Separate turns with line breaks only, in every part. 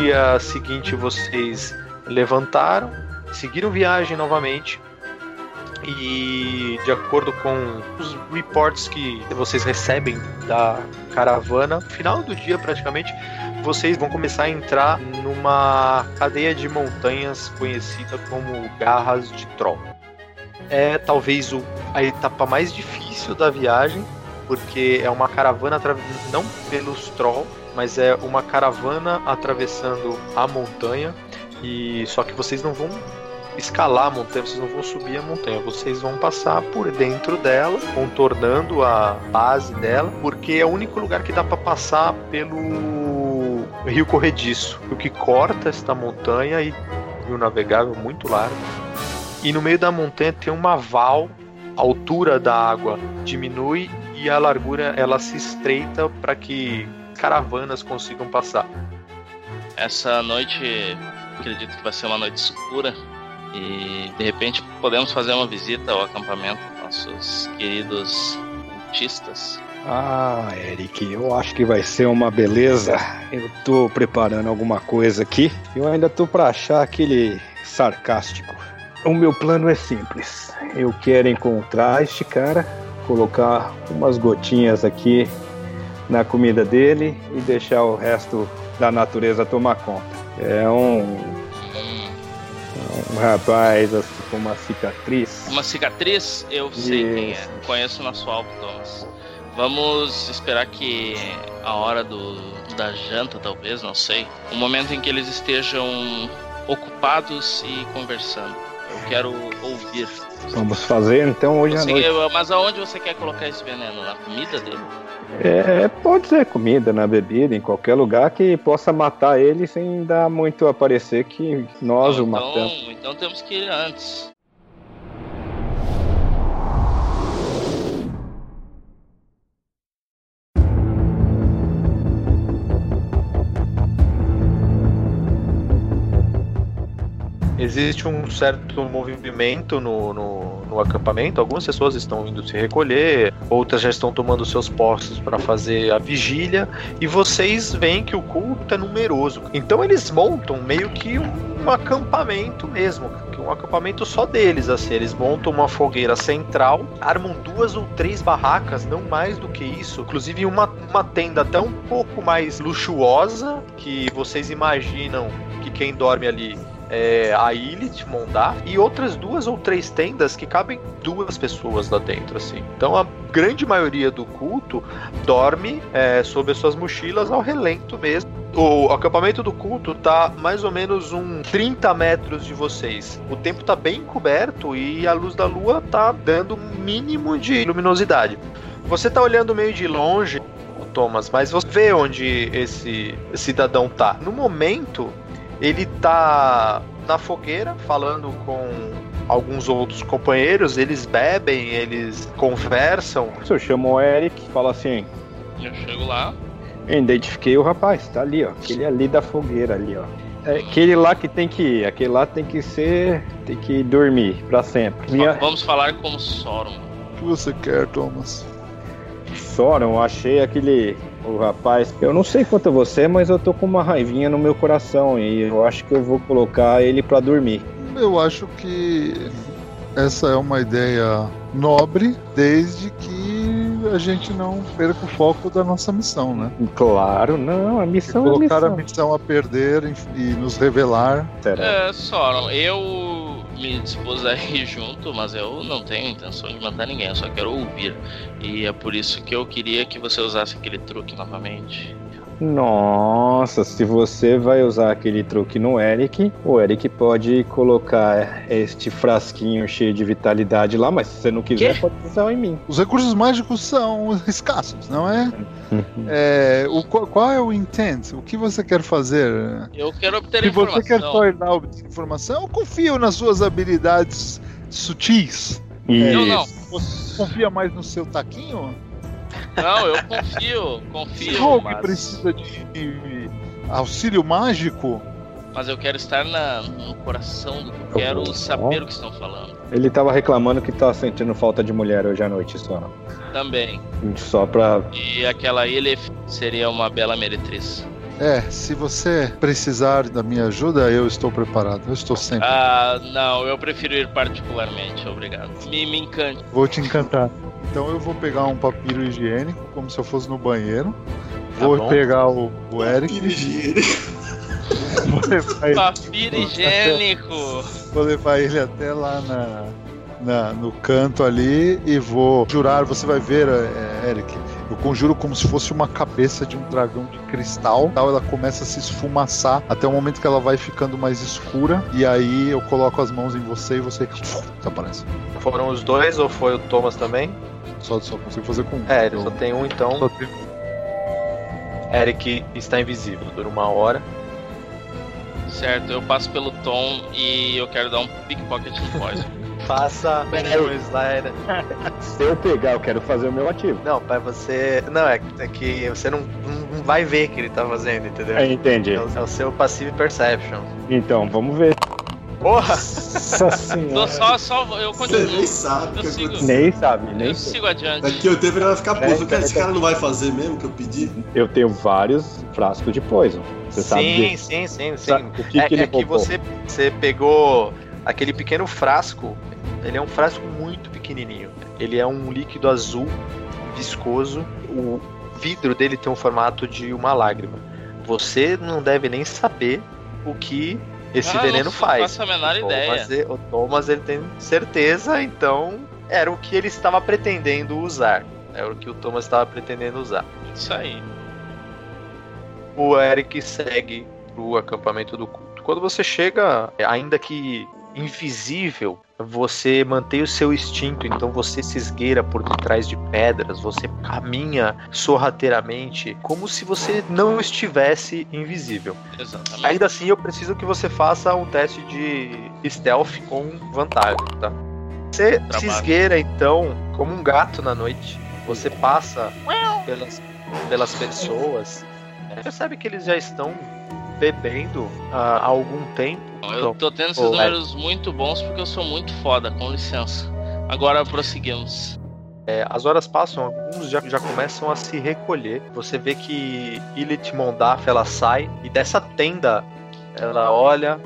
Dia seguinte, vocês levantaram, seguiram viagem novamente. E de acordo com os reports que vocês recebem da caravana, final do dia praticamente, vocês vão começar a entrar numa cadeia de montanhas conhecida como Garras de Troll. É talvez o, a etapa mais difícil da viagem, porque é uma caravana não pelos Troll, mas é uma caravana atravessando a montanha e só que vocês não vão escalar a montanha, vocês não vão subir a montanha, vocês vão passar por dentro dela, contornando a base dela, porque é o único lugar que dá para passar pelo rio corrediço, o que corta esta montanha e rio navegável muito largo. E no meio da montanha tem uma val, a altura da água diminui e a largura ela se estreita para que caravanas consigam passar.
Essa noite acredito que vai ser uma noite escura e de repente podemos fazer uma visita ao acampamento nossos queridos cultistas.
Ah, Eric, eu acho que vai ser uma beleza. Eu tô preparando alguma coisa aqui. Eu ainda tô para achar aquele sarcástico. O meu plano é simples. Eu quero encontrar este cara, colocar umas gotinhas aqui na comida dele e deixar o resto da natureza tomar conta. É um um rapaz assim, com uma cicatriz.
Uma cicatriz? Eu sei Isso. quem é. Conheço o nosso alvo, Thomas. Vamos esperar que a hora do, da janta, talvez, não sei. O momento em que eles estejam ocupados e conversando. Eu quero ouvir.
Vamos fazer então hoje
você,
à noite.
Mas aonde você quer colocar esse veneno? Na comida dele?
É, pode ser comida, na bebida, em qualquer lugar que possa matar ele sem dar muito a parecer que nós
então,
o matamos.
Então temos que ir antes.
Existe um certo movimento no, no, no, acampamento. Algumas pessoas estão indo se recolher, outras já estão tomando seus postos para fazer a vigília. E vocês veem que o culto é numeroso. Então eles montam meio que um, um acampamento mesmo, um acampamento só deles. Assim, eles montam uma fogueira central, armam duas ou três barracas, não mais do que isso. Inclusive uma, uma tenda até um pouco mais luxuosa que vocês imaginam que quem dorme ali é, a Ilith Mondar e outras duas ou três tendas que cabem duas pessoas lá dentro, assim. Então a grande maioria do culto dorme é, sob as suas mochilas ao relento mesmo. O acampamento do culto tá mais ou menos uns 30 metros de vocês. O tempo tá bem coberto e a luz da lua tá dando mínimo de luminosidade. Você tá olhando meio de longe, Thomas, mas você vê onde esse cidadão tá. No momento, ele tá na fogueira falando com alguns outros companheiros, eles bebem, eles conversam.
Eu chamo o Eric, fala assim.
Eu chego lá.
Eu identifiquei o rapaz, tá ali, ó. Aquele ali da fogueira ali, ó. É aquele lá que tem que ir, aquele lá tem que ser. tem que dormir para sempre.
Minha... Vamos falar com Soron.
O que você quer, Thomas?
Soron, achei aquele o rapaz. Eu não sei quanto você, mas eu tô com uma raivinha no meu coração e eu acho que eu vou colocar ele para dormir.
Eu acho que essa é uma ideia nobre, desde que a gente não perca o foco da nossa missão, né?
Claro, não, a missão
é
Colocar
a missão. a missão a perder e nos revelar.
É, Soron, eu me dispus a ir junto, mas eu não tenho intenção de matar ninguém, eu só quero ouvir. E é por isso que eu queria que você usasse aquele truque novamente.
Nossa, se você vai usar aquele truque no Eric, o Eric pode colocar este frasquinho cheio de vitalidade lá, mas se você não quiser,
Quê?
pode usar em mim.
Os recursos mágicos são escassos, não é? é o, qual, é o intent? O que você quer fazer?
Eu quero obter
Se você quer
informação.
só ir lá obter informação, eu confio nas suas habilidades sutis.
Eu não.
Você confia mais no seu taquinho?
Não, eu confio,
Se
confio,
Rogue
mas,
precisa de auxílio mágico,
mas eu quero estar na, no coração do que eu quero saber o que estão falando.
Ele tava reclamando que tava sentindo falta de mulher hoje à noite só.
Também.
Só pra.
E aquela ilha seria uma bela meretriz.
é, se você precisar da minha ajuda, eu estou preparado. Eu estou sempre.
Ah, não, eu prefiro ir particularmente, obrigado. Me, me encante.
Vou te encantar. Então eu vou pegar um papiro higiênico, como se eu fosse no banheiro. Vou
bom.
pegar o, o Eric, vou levar, ele,
Papiro higiênico.
vou levar ele até lá na, na- no canto ali e vou jurar, você vai ver, é, Eric. Eu conjuro como se fosse uma cabeça de um dragão de cristal. Tal, ela começa a se esfumaçar até o momento que ela vai ficando mais escura. E aí eu coloco as mãos em você e você desaparece.
Foram os dois ou foi o Thomas também?
Só, só consigo fazer com um.
É, ele
Eu-
só tem um, então.
só tem-
Eric está invisível. Dura uma hora.
Certo, eu passo pelo Tom e eu quero dar um pickpocket no Poison.
Faça o slider.
Se eu pegar, eu quero fazer o meu ativo.
Não, pra você. Não, é, é que você não, não vai ver que ele tá fazendo, entendeu?
É, entendi.
É o, é o seu passive perception.
Então, vamos ver.
Porra!
Nossa senhora.
Tô só, só, eu
Você
continuo.
nem sabe
Eu
que
sigo.
Nem sabe, nem
Eu
sei.
sigo adiante.
Daqui o tempo ele vai ficar puto. Cara,
peraí,
esse cara não vai fazer mesmo o que eu pedi?
Eu tenho vários frascos de poison. Você sabe
sim,
disso.
sim, sim, sim.
Sabe O que,
é
que ele
é que você, você pegou aquele pequeno frasco. Ele é um frasco muito pequenininho. Ele é um líquido azul, viscoso. O vidro dele tem um formato de uma lágrima. Você não deve nem saber o que esse
Ah,
veneno
não
faz.
faço a menor
o
ideia.
Thomas, ele- o Thomas ele tem certeza, então era o que ele estava pretendendo usar. Era o que o Thomas estava pretendendo usar.
Isso aí.
o Eric segue pro acampamento do culto. Quando você chega, ainda que invisível, você mantém o seu instinto, então você se esgueira por detrás de pedras, você caminha sorrateiramente, como se você não estivesse invisível.
Exatamente.
Ainda assim, eu preciso que você faça um teste de stealth com vantagem, tá? Você se
Trabalho.
esgueira, então, como um gato na noite. Você passa pelas, pelas pessoas, percebe que eles já estão bebendo ah, há algum tempo.
Eu tô tendo esses
Ô,
números muito bons porque eu sou muito foda, com licença. Agora prosseguimos.
É, as horas passam, alguns já, já começam a se recolher. Você vê que Ilith Mondaf ela sai e dessa tenda ela olha,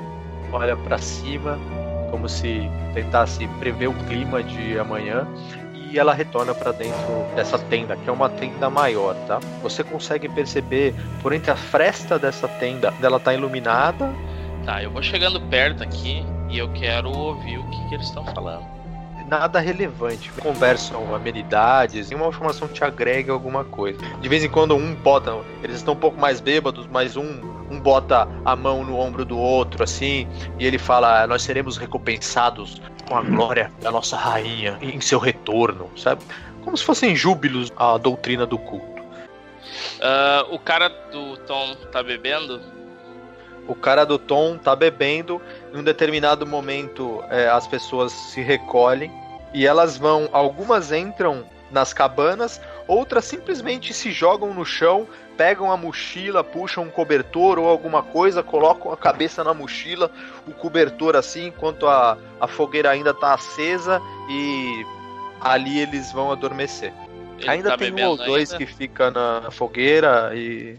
olha para cima, como se tentasse prever o clima de amanhã. E ela retorna para dentro dessa tenda, que é uma tenda maior, tá? Você consegue perceber por entre a fresta dessa tenda, ela tá iluminada.
Tá, eu vou chegando perto aqui e eu quero ouvir o que, que eles estão falando.
nada relevante. Conversam amenidades, nenhuma informação que te agrega alguma coisa. De vez em quando um bota, eles estão um pouco mais bêbados, mas um, um bota a mão no ombro do outro, assim, e ele fala: Nós seremos recompensados com a glória da nossa rainha em seu retorno, sabe? Como se fossem júbilos à doutrina do culto.
Ah, o cara do Tom tá bebendo?
O cara do Tom tá bebendo. Em um determinado momento, é, as pessoas se recolhem e elas vão. Algumas entram nas cabanas, outras simplesmente se jogam no chão, pegam a mochila, puxam um cobertor ou alguma coisa, colocam a cabeça na mochila, o cobertor assim, enquanto a, a fogueira ainda tá acesa e ali eles vão adormecer.
Ele
ainda
tá
tem um ou dois
ainda?
que fica na fogueira e.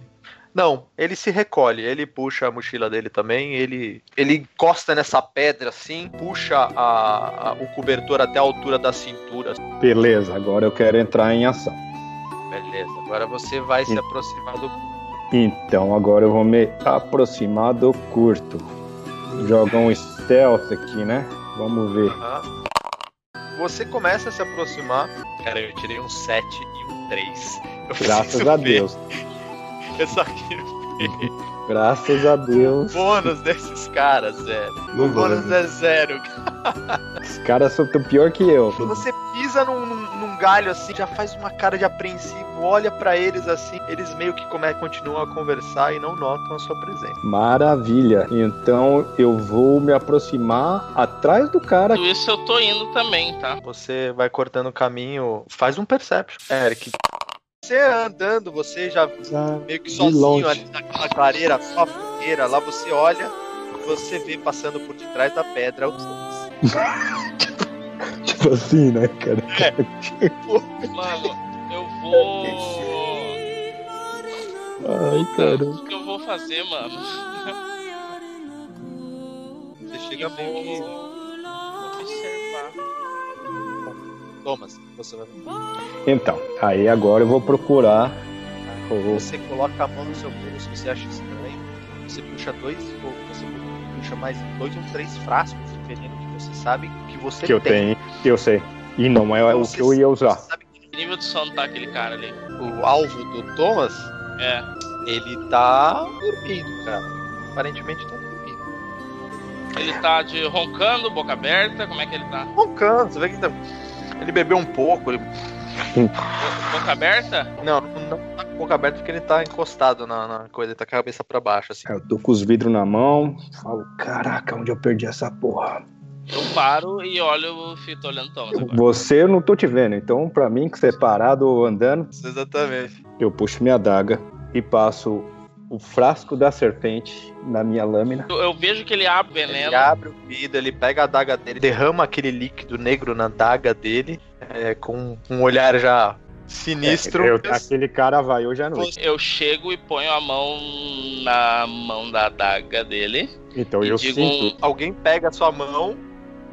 Não, ele se recolhe, ele puxa a mochila dele também, ele, ele encosta nessa pedra assim, puxa a, a- o cobertor até a altura da cintura.
Beleza, agora eu quero entrar em ação.
Beleza, agora você vai se aproximar do.
Então agora eu vou me aproximar do curto. Joga um stealth aqui, né? Vamos ver.
Aham. Você começa a se aproximar. Cara, eu tirei um 7 e um 3. Eu
Graças a
ver.
Deus.
Eu só queria
Graças a Deus.
bônus desses caras, velho. O bônus é zero.
Os caras são pior que eu.
Você pisa num- num galho assim, já faz uma cara de apreensivo, olha pra eles assim, eles meio que come, continuam a conversar e não notam a sua presença.
Maravilha. Então eu vou me aproximar atrás do cara.
Tudo isso eu tô indo também, tá?
Você vai cortando o caminho, faz um perception, Eric. Você andando, você já meio que sozinho
longe.
ali naquela clareira, só fogueira, lá você olha, você vê passando por detrás da pedra o Thomas.
Tipo assim, né, cara?
Mano, eu vou.
Ai, cara.
O que eu vou fazer, mano?
Você chega meio que.
vou observar.
Thomas, você vai
Então, aí agora eu vou procurar.
Você coloca a mão no seu bolso, se você acha estranho, você puxa dois, ou você puxa mais dois ou três frascos de veneno que você sabe que você
que eu
tem.
tenho, que eu sei. E não é o
Você
que eu ia usar.
sabe que
nível de sono tá aquele cara ali?
o alvo do Thomas,
É.
ele tá dormindo, cara. Aparentemente tá dormindo.
Ele tá de roncando, boca aberta, como é que ele tá?
Roncando, você vê que tá... ele bebeu um pouco, ele...
Bo- Boca aberta?
não, não tá com boca aberta porque ele tá encostado na, na coisa, ele tá com a cabeça pra baixo, assim.
Eu tô com os vidros na mão, falo, caraca, onde eu perdi essa porra?
Eu paro e olho, o Fito olhando o Thomas agora.
Você eu não tô te vendo, então pra mim que você é parado ou andando,
Exatamente.
eu puxo minha adaga e passo o frasco da serpente na minha lâmina.
Eu, eu vejo que ele abre o veneno.
Ele abre o vidro, ele pega a adaga dele, derrama aquele líquido negro na adaga dele, é, com um olhar já sinistro.
Eu- aquele cara vai hoje à noite.
Eu chego e ponho a mão na mão da adaga dele.
Então
e
eu
digo
sinto.
um,
Alguém pega a sua mão,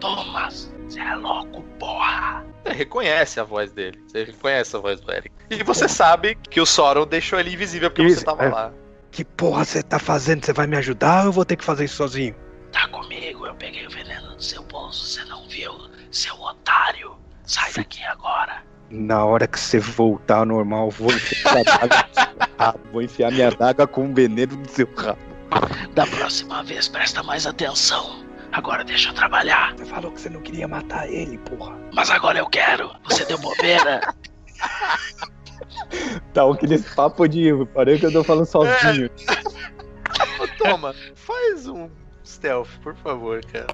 Thomas, você é louco, porra.
você reconhece a voz dele. Você reconhece a voz do Eric. E você sabe que o Sauron deixou ele invisível porque
Isso,
você tava
é.
lá.
Que porra você tá fazendo? Você vai me ajudar ou eu vou ter que fazer isso sozinho?
Tá comigo, eu peguei o veneno do seu bolso, você não viu? Seu otário. Sai daqui agora.
Na hora que você voltar ao normal, eu vou enfiar rabo. Vou enfiar minha adaga com um veneno no seu rabo.
Da próxima vez, presta mais atenção. Agora deixa eu trabalhar.
Você falou que você não queria matar ele, porra.
Mas agora eu quero. Você deu bobeira.
Tá aquele papo de. Parei que eu tô falando sozinho.
Toma, faz um stealth, por favor, cara.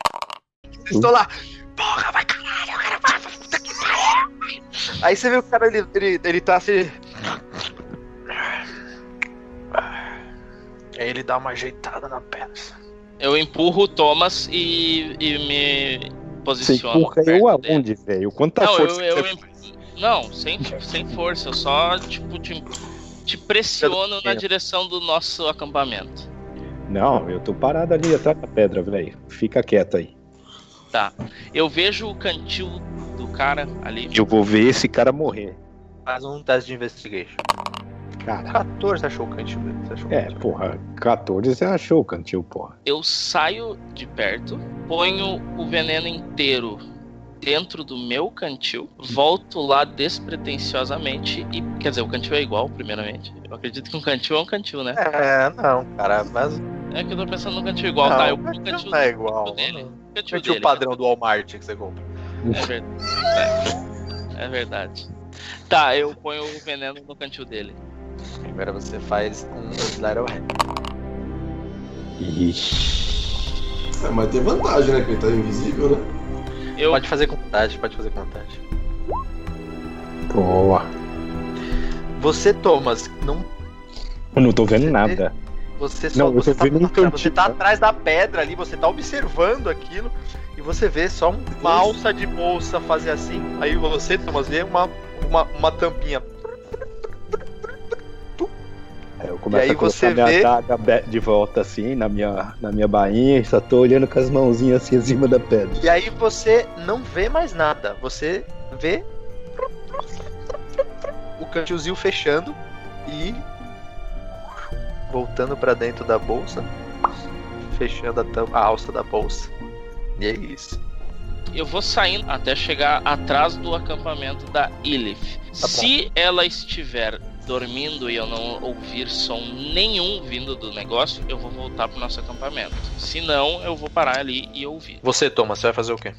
Estou lá. Porra, vai caralho, cara, vai, vai, puta que pariu. Aí você vê o cara, ele, ele, ele tá assim. Aí ele dá uma ajeitada na perna.
Eu empurro o Thomas e, e me
Você
posiciono.
empurra
perto
eu aonde, velho? Quanta
Não,
força
eu, eu
que você
Não, sem, sem força. Eu só, tipo, te, te pressiono na direção do nosso acampamento.
Não, eu tô parado ali atrás da pedra, velho. Fica quieto aí.
Tá. Eu vejo o cantil do cara ali.
Eu vou ver esse cara morrer.
Faz um teste de investigation.
Cara.
14 achou o cantil dele. Você achou o
É,
cantil.
porra, 14 você achou o cantil, porra.
Eu saio de perto, ponho o veneno inteiro dentro do meu cantil, volto lá despretensiosamente e. Quer dizer, o cantil é igual, primeiramente. Eu acredito que um cantil é um cantil, né?
É, não, cara, mas.
É que eu tô pensando no cantil igual,
não,
tá? Eu
o
ponho o
cantil
cantil
não é igual.
dele.
O
Cantil
cantil
dele.
padrão do Walmart que você compra.
É verdade. É, é verdade. Tá, eu ponho o veneno no cantil dele.
Agora você faz um of Hand.
Ixi.
É, mas tem vantagem, né? Que ele tá invisível, né?
Eu
Pode fazer com vontade, pode fazer com vontade.
Boa.
Você, Thomas, não
Eu não tô vendo nada.
Você só
Não,
você, tá,
vendo um
você tá atrás da pedra ali, você tá observando aquilo e você vê só um- uma alça de bolsa fazer assim. Aí você, Thomas, vê uma, uma, uma tampinha.
Aí eu começo
E aí
a colocar
você
minha
vê-
adaga be- de volta assim, na minha, na minha bainha, e só tô olhando com as mãozinhas assim em cima da pedra.
E aí você não vê mais nada. Você vê o cantilzinho fechando e voltando pra dentro da bolsa, fechando a, tam- a alça da bolsa. E é isso.
Eu vou saindo até chegar atrás do acampamento da Ilith.
Tá
Se ela estiver dormindo e eu não ouvir som nenhum vindo do negócio, eu vou voltar pro nosso acampamento. Se não, eu vou parar ali e ouvir.
Você, Thomas, você vai fazer o quê?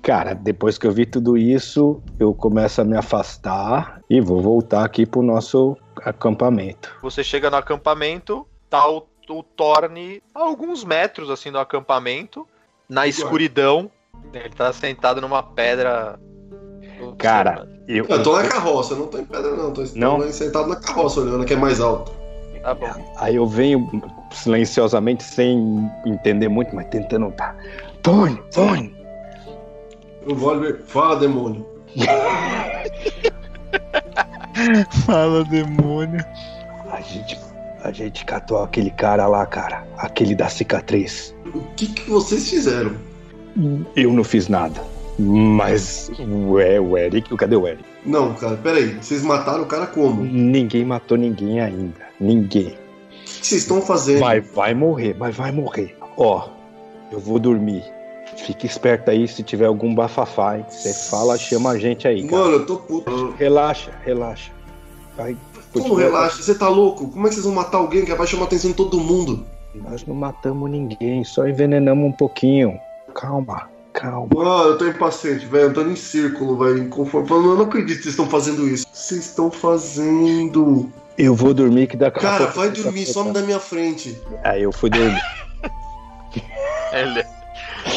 Cara, depois que eu vi tudo isso, eu começo a me afastar e vou voltar aqui pro nosso acampamento.
Você chega no acampamento, tá o, o Thorne a alguns metros assim do acampamento, na escuridão. Ele tá sentado numa pedra.
Cara, eu.
Eu tô na carroça, eu não tô em pedra, não. Tô
Não?
tô sentado na carroça, olhando que é mais alto.
Tá bom.
Aí eu venho silenciosamente, sem entender muito, mas tentando. Tá. Tony, Tony!
Eu vou ver. Fala, demônio.
Fala, demônio.
A gente, a gente catou aquele cara lá, cara. Aquele da cicatriz.
O que, que vocês fizeram?
Eu não fiz nada. Mas o, E- o Eric. Cadê o Eric?
Não, cara, peraí. Vocês mataram o cara como? O
Ninguém matou ninguém ainda. Ninguém.
que, que vocês estão fazendo?
Vai, vai morrer, mas vai morrer. Ó, eu vou dormir. Fique esperto aí se tiver algum bafafá, hein? Você fala, chama a gente aí, cara.
Mano, eu tô puto.
Relaxa, relaxa. Vai,
Como relaxa? Você tá louco? Como é que vocês vão matar alguém que vai chamar a atenção de todo mundo?
Nós não matamos ninguém, só envenenamos um pouquinho. Calma, calma.
Mano, eu tô impaciente, velho. Andando em círculo, velho. Eu não acredito que vocês estão fazendo isso. O que Vocês estão fazendo.
Eu vou dormir que a
Cara,
pouco-
vai dormir, some da minha frente.
Aí eu fui dormir.
Ele...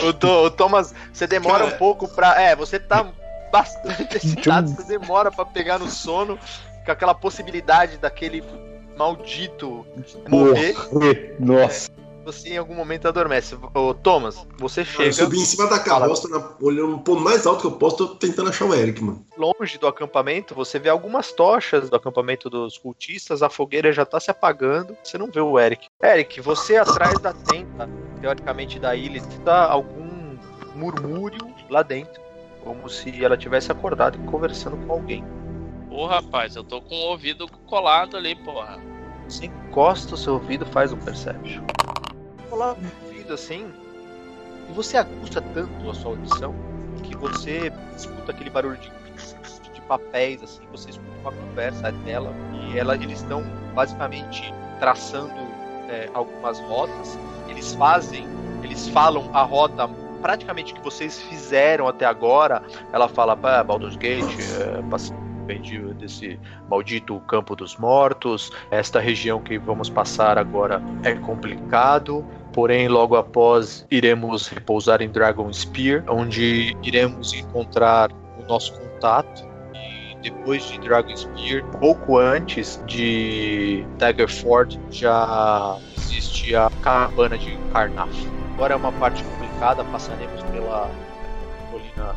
O, Tho- o Thomas, você demora
Cara.
um pouco pra. É, você tá bastante excitado, você demora pra pegar no sono, com aquela possibilidade daquele maldito morrer.
Nossa.
Você em algum momento adormece. Ô, Thomas, você
Eu
chega
subi em cima da carroça, na- olhando no ponto mais alto que eu posso, tô tentando achar o Eric, mano.
longe do acampamento, você vê algumas tochas do acampamento dos cultistas, a fogueira já tá se apagando, você não vê o Eric. Eric, você atrás da tenda, teoricamente da ilha, está algum murmúrio lá dentro, como se ela tivesse acordado e conversando com alguém.
Ô rapaz, eu tô com o ouvido colado ali, porra.
Você encosta o seu ouvido, faz um perception. No ouvido assim, e você aguça tanto a sua audição que você escuta aquele barulho de, de papéis, assim, você escuta uma conversa dela e ela, eles estão basicamente traçando é, algumas rotas. Eles fazem, eles falam a rota praticamente que vocês fizeram até agora. Ela fala, pá, Baldur's Gate, é, depende desse maldito campo dos mortos. Esta região que vamos passar agora é complicado. Porém, logo após iremos repousar em Dragon Spear, onde iremos encontrar o nosso contato. E depois de Dragon Spear, pouco antes de Daggerford, já existe a cabana de Karnaf. Agora é uma parte complicada, passaremos pela colina,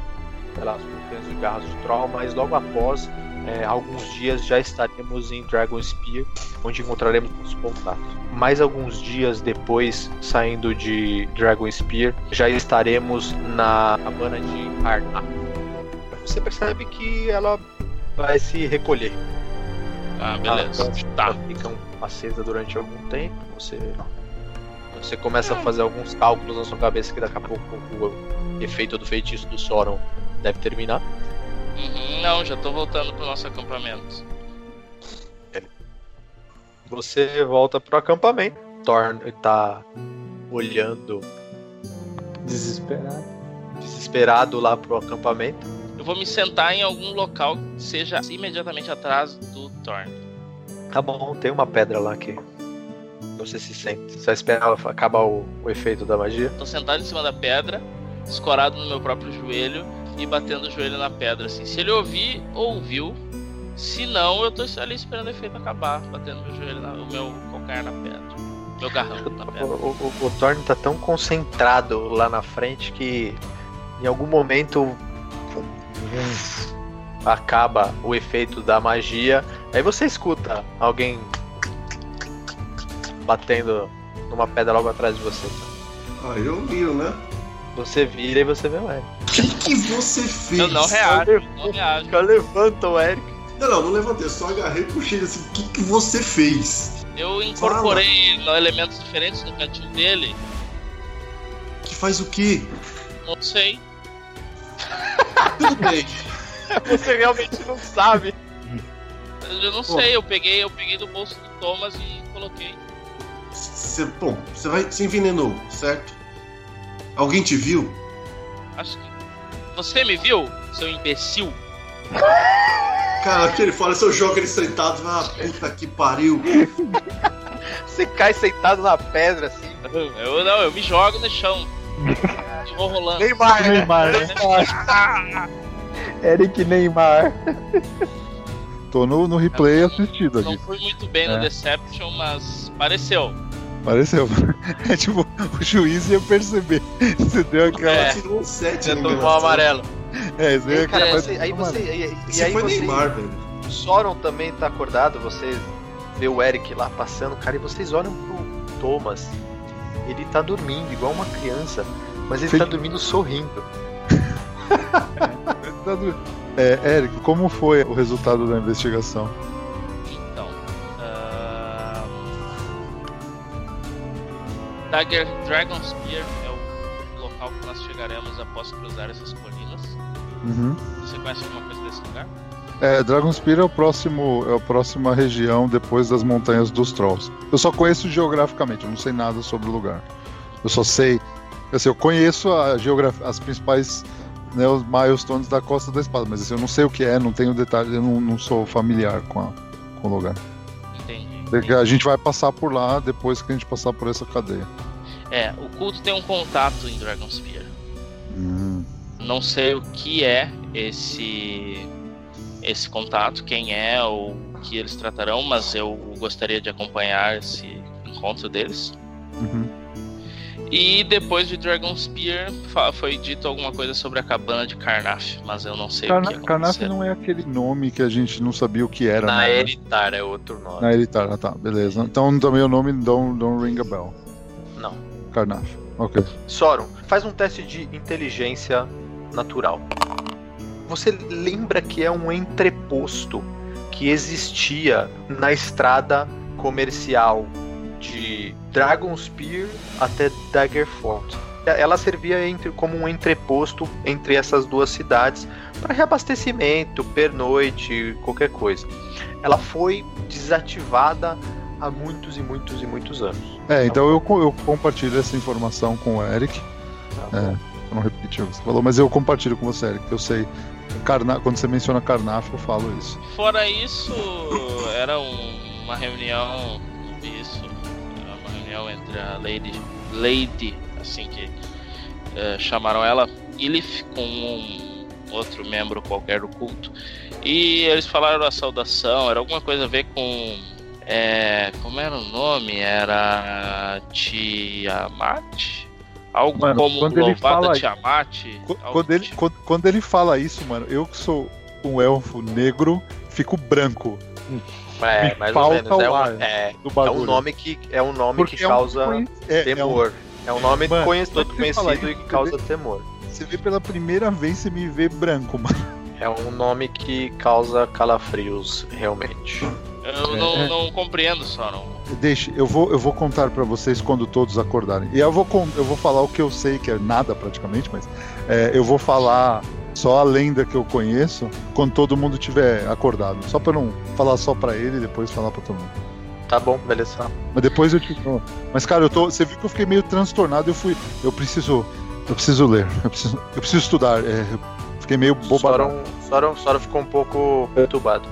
pelas montanhas de Garras de Troll, mas logo após, é, alguns dias já estaremos em Dragon Spear, onde encontraremos nosso contato. Mais alguns dias depois, saindo de Dragon Spear, já estaremos na cabana de Karnaf. Você percebe que ela vai se recolher.
Ah, beleza.
Ela
Tá.
Fica acesa durante algum tempo. Você, você começa a fazer alguns cálculos na sua cabeça que daqui a pouco o efeito do feitiço do Sauron deve terminar.
Uhum, não, já tô voltando pro nosso acampamento.
Você volta pro acampamento. Thorn tá olhando
Desesperado.
desesperado lá pro acampamento.
Eu vou me sentar em algum local que seja imediatamente atrás do Thorn.
Tá bom, tem uma pedra lá que você se sente. Você vai esperar acabar o, o efeito da magia?
Tô sentado em cima da pedra, escorado no meu próprio joelho e batendo o joelho na pedra, assim. Se ele ouvir, ouviu. Se não, eu tô ali esperando o efeito acabar, batendo meu joelho, na, o meu calcanhar na pedra. Meu garrão na
O,
pedra.
o, o, o Thorn tá tão concentrado lá na frente que em algum momento acaba o efeito da magia. Aí você escuta alguém batendo numa pedra logo atrás de você.
Ah, eu miro, né?
Você vira e você vê o Eric.
O que, que você fez?
Eu não reajo, eu não reajo.
Já levanta o Eric.
Não, não, não levantei, eu só agarrei e puxei assim. O que, que você fez?
Eu incorporei no- elementos diferentes no cantinho dele.
Que faz o quê?
Não sei.
Tudo bem.
Você realmente não sabe.
Eu não sei, eu peguei, eu peguei do bolso do Thomas e coloquei.
Cê, bom, você vai. Você envenenou, certo? Alguém te viu?
Acho que. Você me viu, seu imbecil?
Cara, que ele fala, se eu jogo ele sentado, ah, puta que pariu.
Você cai sentado na pedra assim.
Eu não, eu me jogo no chão. E vou rolando.
Neymar, né?
Neymar, né?
Eric Neymar.
Tô no, no replay assistido
Não
aqui.
fui muito bem
É.
no Deception, mas pareceu.
Pareceu. É tipo, o juiz ia perceber. Você deu aquela.
É.
Tirou um 7
Você tomou um amarelo.
É, você
E cara,
aquela-
você, aí você. E, e aí
foi
você.
Neymar, velho.
O Soron também tá acordado, você vê o Eric lá passando, cara, e vocês olham pro Thomas. Ele tá dormindo, igual uma criança, mas ele
Filho-
tá dormindo sorrindo.
É, Eric, como foi o resultado da investigação?
Dagger Dragon Spear é o local que nós chegaremos após cruzar essas colinas.
Uhum.
Você conhece alguma coisa desse lugar?
É, Dragonspear é o próximo, é a próxima região depois das montanhas dos Trolls. Eu só conheço geograficamente, eu não sei nada sobre o lugar. Eu só sei, assim, eu conheço a geografia, as principais, né, os milestones da Costa da Espada, mas assim, eu não sei o que é, não tenho detalhes, eu não, não sou familiar com, a- com o lugar. A gente vai passar por lá depois que a gente passar por essa cadeia.
É, o culto tem um contato em Dragon Spear.
Hum.
Não sei o que é esse esse contato, quem é ou o que eles tratarão, mas eu gostaria de acompanhar esse encontro deles.
Uhum.
E depois de Dragon Spear foi dito alguma coisa sobre a cabana de Karnaf, mas eu não sei o
Karna-
que
Karnaf não é aquele nome que a gente não sabia o que era.
Na
né?
Eritar é outro nome.
Na Elitar, ah, tá, beleza. Então também o nome don't, don't ring a bell.
Não.
Karnaf, ok.
Soron, faz um teste de inteligência natural. Você lembra que é um entreposto que existia na estrada comercial de Dragonspear até Daggerford. Ela servia entre- como um entreposto entre essas duas cidades para reabastecimento, pernoite, qualquer coisa. Ela foi desativada há muitos e muitos e muitos anos.
É, então eu, eu compartilho essa informação com o Eric.
Tá
É, eu não repeti o que você falou, mas eu compartilho com você, Eric, que eu sei. Karna, quando você menciona Karnaf, eu falo isso.
Fora isso, era um- uma reunião, reunião entre a Lady, Lady, assim que eh, chamaram ela, Ilith, com um outro membro qualquer do culto. E eles falaram a saudação, era alguma coisa a ver com. eh, como era o nome? Era Tiamat? Algo
Mano,
como
quando ele fala-
Tiamat?
Quando
do
ele,
tipo.
quando, quando ele fala isso, mano, eu que sou um elfo negro, fico branco
É,
Me
mais ou
falta
menos. É
o
um, é, é um nome que é um nome
Porque
que
é
causa
é, é um-
temor. É um nome
Mano,
conhecido, conhecido e que causa
você
temor.
Você vê pela primeira vez, você me vê branco, mano.
É um nome que causa calafrios, realmente.
Eu
É,
não,
é.
não compreendo só, não.
Deixe, eu vou, eu vou contar pra vocês quando todos acordarem. E eu vou, eu vou falar o que eu sei, que é nada praticamente, mas é, eu vou falar só a lenda que eu conheço quando todo mundo tiver acordado. Só pra não falar só pra ele e depois falar pra todo mundo.
Tá bom, beleza.
Mas depois eu te falo. Mas cara, eu tô, você viu que eu fiquei meio transtornado. Eu fui, eu preciso, eu preciso ler, eu preciso, eu preciso estudar. é, eu fiquei meio bobadão.
Soron, Soron ficou um pouco perturbado.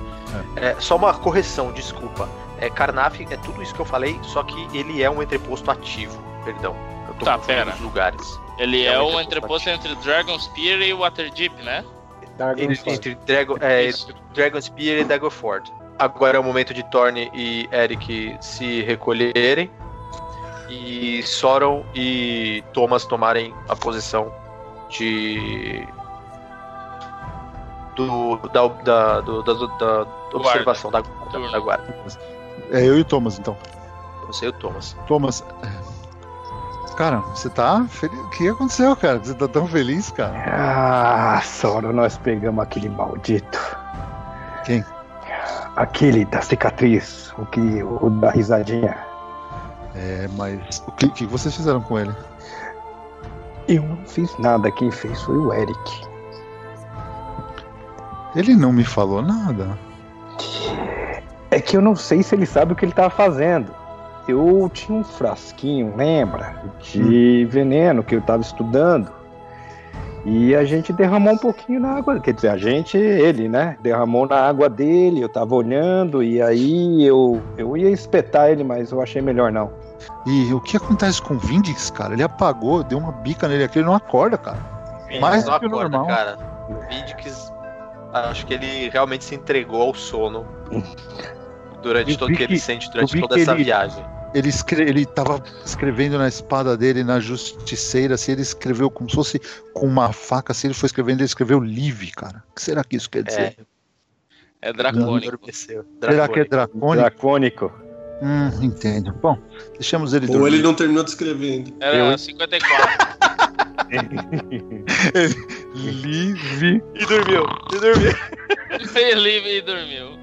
É, só uma correção, desculpa. É, Karnaf é tudo isso que eu falei, só que ele é um entreposto ativo. Perdão. Eu tô
Tá, pera.
os lugares.
Ele
É
é,
um entreposto
entre Dragon Spear e Waterdeep, né?
Entre, entre Dragon, é. Dragon Spear e Daggerford. Agora é o momento de Thorne e Eric se recolherem. E Soron e Thomas tomarem a posição de. Do, da, da, do- da, da observação da, da, da guarda.
É eu e o Thomas, então.
Você e o Thomas.
Thomas, cara, você tá feliz? O que aconteceu, cara? Você tá tão feliz, cara?
Ah, Sora, nós pegamos aquele maldito.
Quem?
Aquele da cicatriz, o que o da risadinha.
É, mas o que, que vocês fizeram com ele?
Eu não fiz nada, quem fez foi o Eric.
Ele não me falou nada.
que eu não sei se ele sabe o que ele tá fazendo. Eu tinha um frasquinho, lembra? De veneno que eu tava estudando. E a gente derramou um pouquinho na água. Quer dizer, a gente, ele, né? Derramou na água dele, eu tava olhando, e aí eu, eu ia espetar ele, mas eu achei melhor não.
E o que acontece com o Vindix, cara? Ele apagou, deu uma bica nele aqui, ele não acorda, cara. Mais
não
do que o
acorda,
normal.
cara. Vindix, acho que ele realmente se entregou ao sono durante todo que ele sente durante toda
que
essa
ele-
viagem.
Ele, escre... ele tava escrevendo na espada dele, na justiceira, assim, ele escreveu como se fosse com uma faca, assim, ele foi escrevendo, ele escreveu Live, cara. O que será que isso quer dizer?
É,
É dracônico.
será que é
Dracônico.
dracônico? Hum, entendo. Bom, deixamos ele
Ou ele não terminou de escrever ainda.
Era
Eu-
54.
Live.
E dormiu, e dormiu.
Ele e dormiu.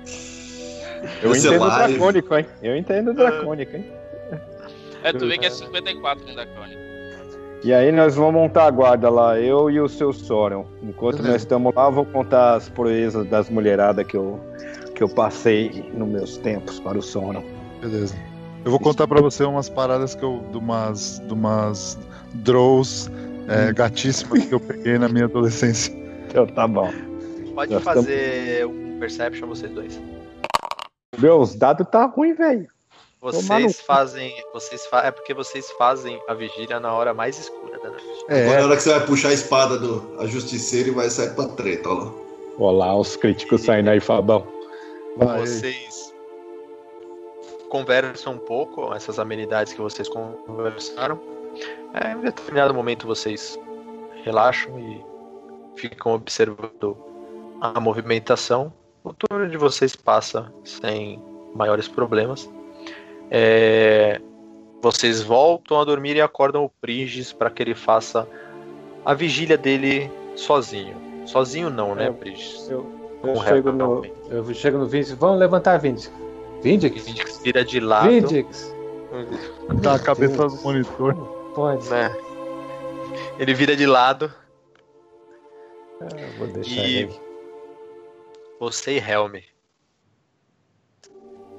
Eu
é
entendo
live.
dracônico, hein? Eu entendo dracônico, hein?
É, tu vê que é 54 em dracônico.
E aí nós vamos montar a guarda lá, eu e o seu Soren. Enquanto nós estamos lá, eu vou contar as proezas das mulheradas que eu, que eu passei nos meus tempos para o Soren.
Beleza. Eu vou contar pra você umas paradas que eu. de umas. de umas draws é, gatíssimas que eu peguei na minha adolescência.
Então tá bom.
Pode
Nós
fazer um perception vocês dois.
Meu, os dados tá ruim, velho. No
Vocês fazem. Vocês fa... É porque vocês fazem a vigília na hora mais escura da noite.
Agora é
É,
a hora que você vai puxar a espada do a justiceira e vai sair pra treta, ó lá.
Olá, os críticos saindo aí, Fabão.
vai.
Vocês conversam um pouco, essas amenidades que vocês conversaram. É, em determinado momento vocês relaxam e ficam observando a movimentação. O turno de vocês passa sem maiores problemas. É, vocês voltam a dormir e acordam o Prigis para que ele faça a vigília dele sozinho. Sozinho não, né, Prigis?
Eu, eu
o
chego no, eu chego no Vindix. Vamos levantar Vindix. Vindix?
Vindix vira de lado.
Vindix.
Tá a cabeça do monitor.
Pode.
né? Ele vira de lado.
Ah, vou deixar
E-
ele.
Você e Helm.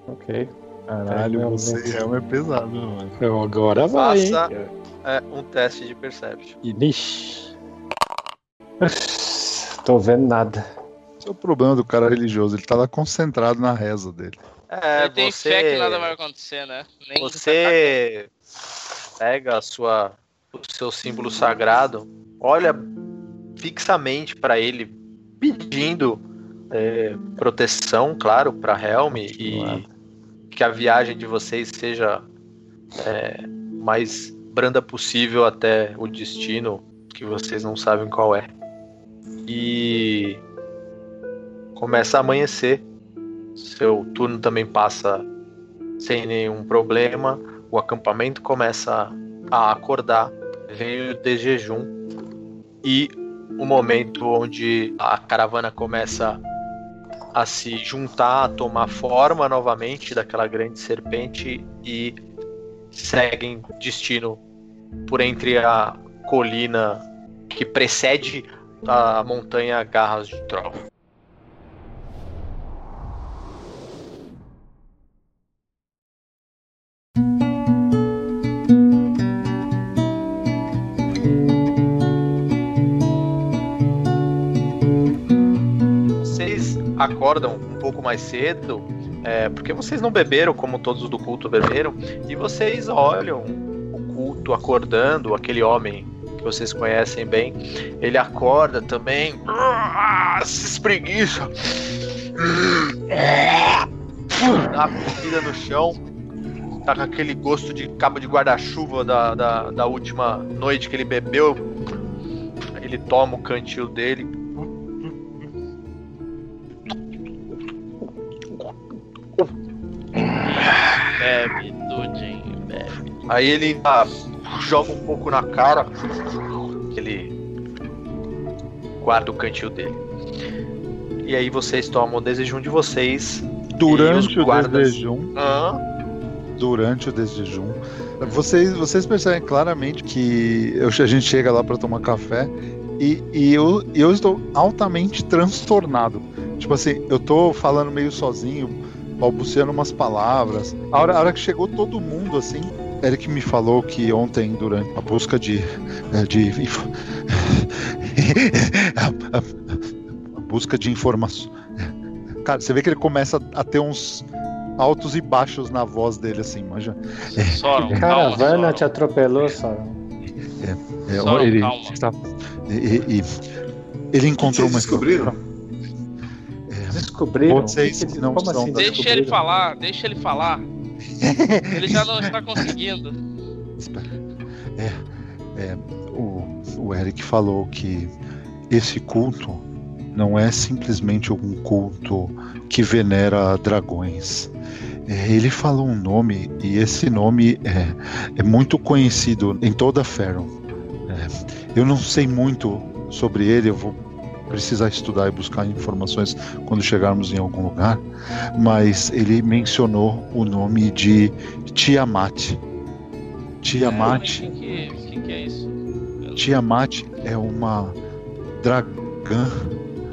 Ok.
Caralho,
É,
você
realmente.
realmente é pesado, mano.
Então agora vai, hein?
Faça é, um teste de Perception.
Ixi.
Tô vendo nada.
Esse é o problema do cara religioso, ele tá lá concentrado na reza dele.
É,
Ele tem
você,
fé que nada vai acontecer, né? Nem
você pega a sua, o seu símbolo sagrado, olha fixamente para ele, pedindo é, proteção, claro, para Helm e
Claro.
Que a viagem de vocês seja é, mais branda possível até o destino que vocês não sabem qual é. E começa a amanhecer. Seu turno também passa sem nenhum problema. O acampamento começa a acordar, veio de jejum e o momento onde a caravana começa a se juntar, a tomar forma novamente daquela grande serpente e seguem destino por entre a colina que precede a montanha Garras de Troll. Acordam um pouco mais cedo, é, porque vocês não beberam como todos do culto beberam, e vocês olham o culto acordando, aquele homem que vocês conhecem bem, ele acorda também, ah, se espreguiça, dá comida no chão, tá com aquele gosto de cabo de guarda-chuva da, da, da última noite que ele bebeu, ele toma o cantil dele,
Bebe, tudinho, bebe.
Aí ele ah, joga um pouco na cara, ele guarda o cantil dele. E aí vocês tomam o desejum de vocês.
Durante o
guardas? Ah,
durante o desjejum, vocês, vocês percebem claramente que eu- a gente chega lá para tomar café e, e eu, e eu estou altamente transtornado. Tipo assim, eu tô falando meio sozinho, balbuciando umas palavras. A hora, a hora que chegou todo mundo, assim, Eric me falou que ontem, durante a busca de. eh, de a, a- a busca de informações. Cara, você vê que ele começa a ter uns altos e baixos na voz dele, assim, manja.
Soron, calma,
Caravana
Soron.
te atropelou, Sauron.
É,
Sauron,
ele,
calma.
está- e- e- e- ele encontrou
Vocês
uma
descobriram?
Descobriram?
Vocês
O que
não
Como assim?
Deixa ele falar, deixa ele falar. Ele já não está conseguindo.
É, é, o, o Eric falou que esse culto não é simplesmente um culto que venera dragões. É, ele falou um nome e esse nome é, é muito conhecido em toda Faron. É, eu não sei muito sobre ele, eu vou precisar estudar e buscar informações quando chegarmos em algum lugar, mas ele mencionou o nome de Tiamat. Tiamat,
O que, que, que, que é isso?
Tiamat é uma dragã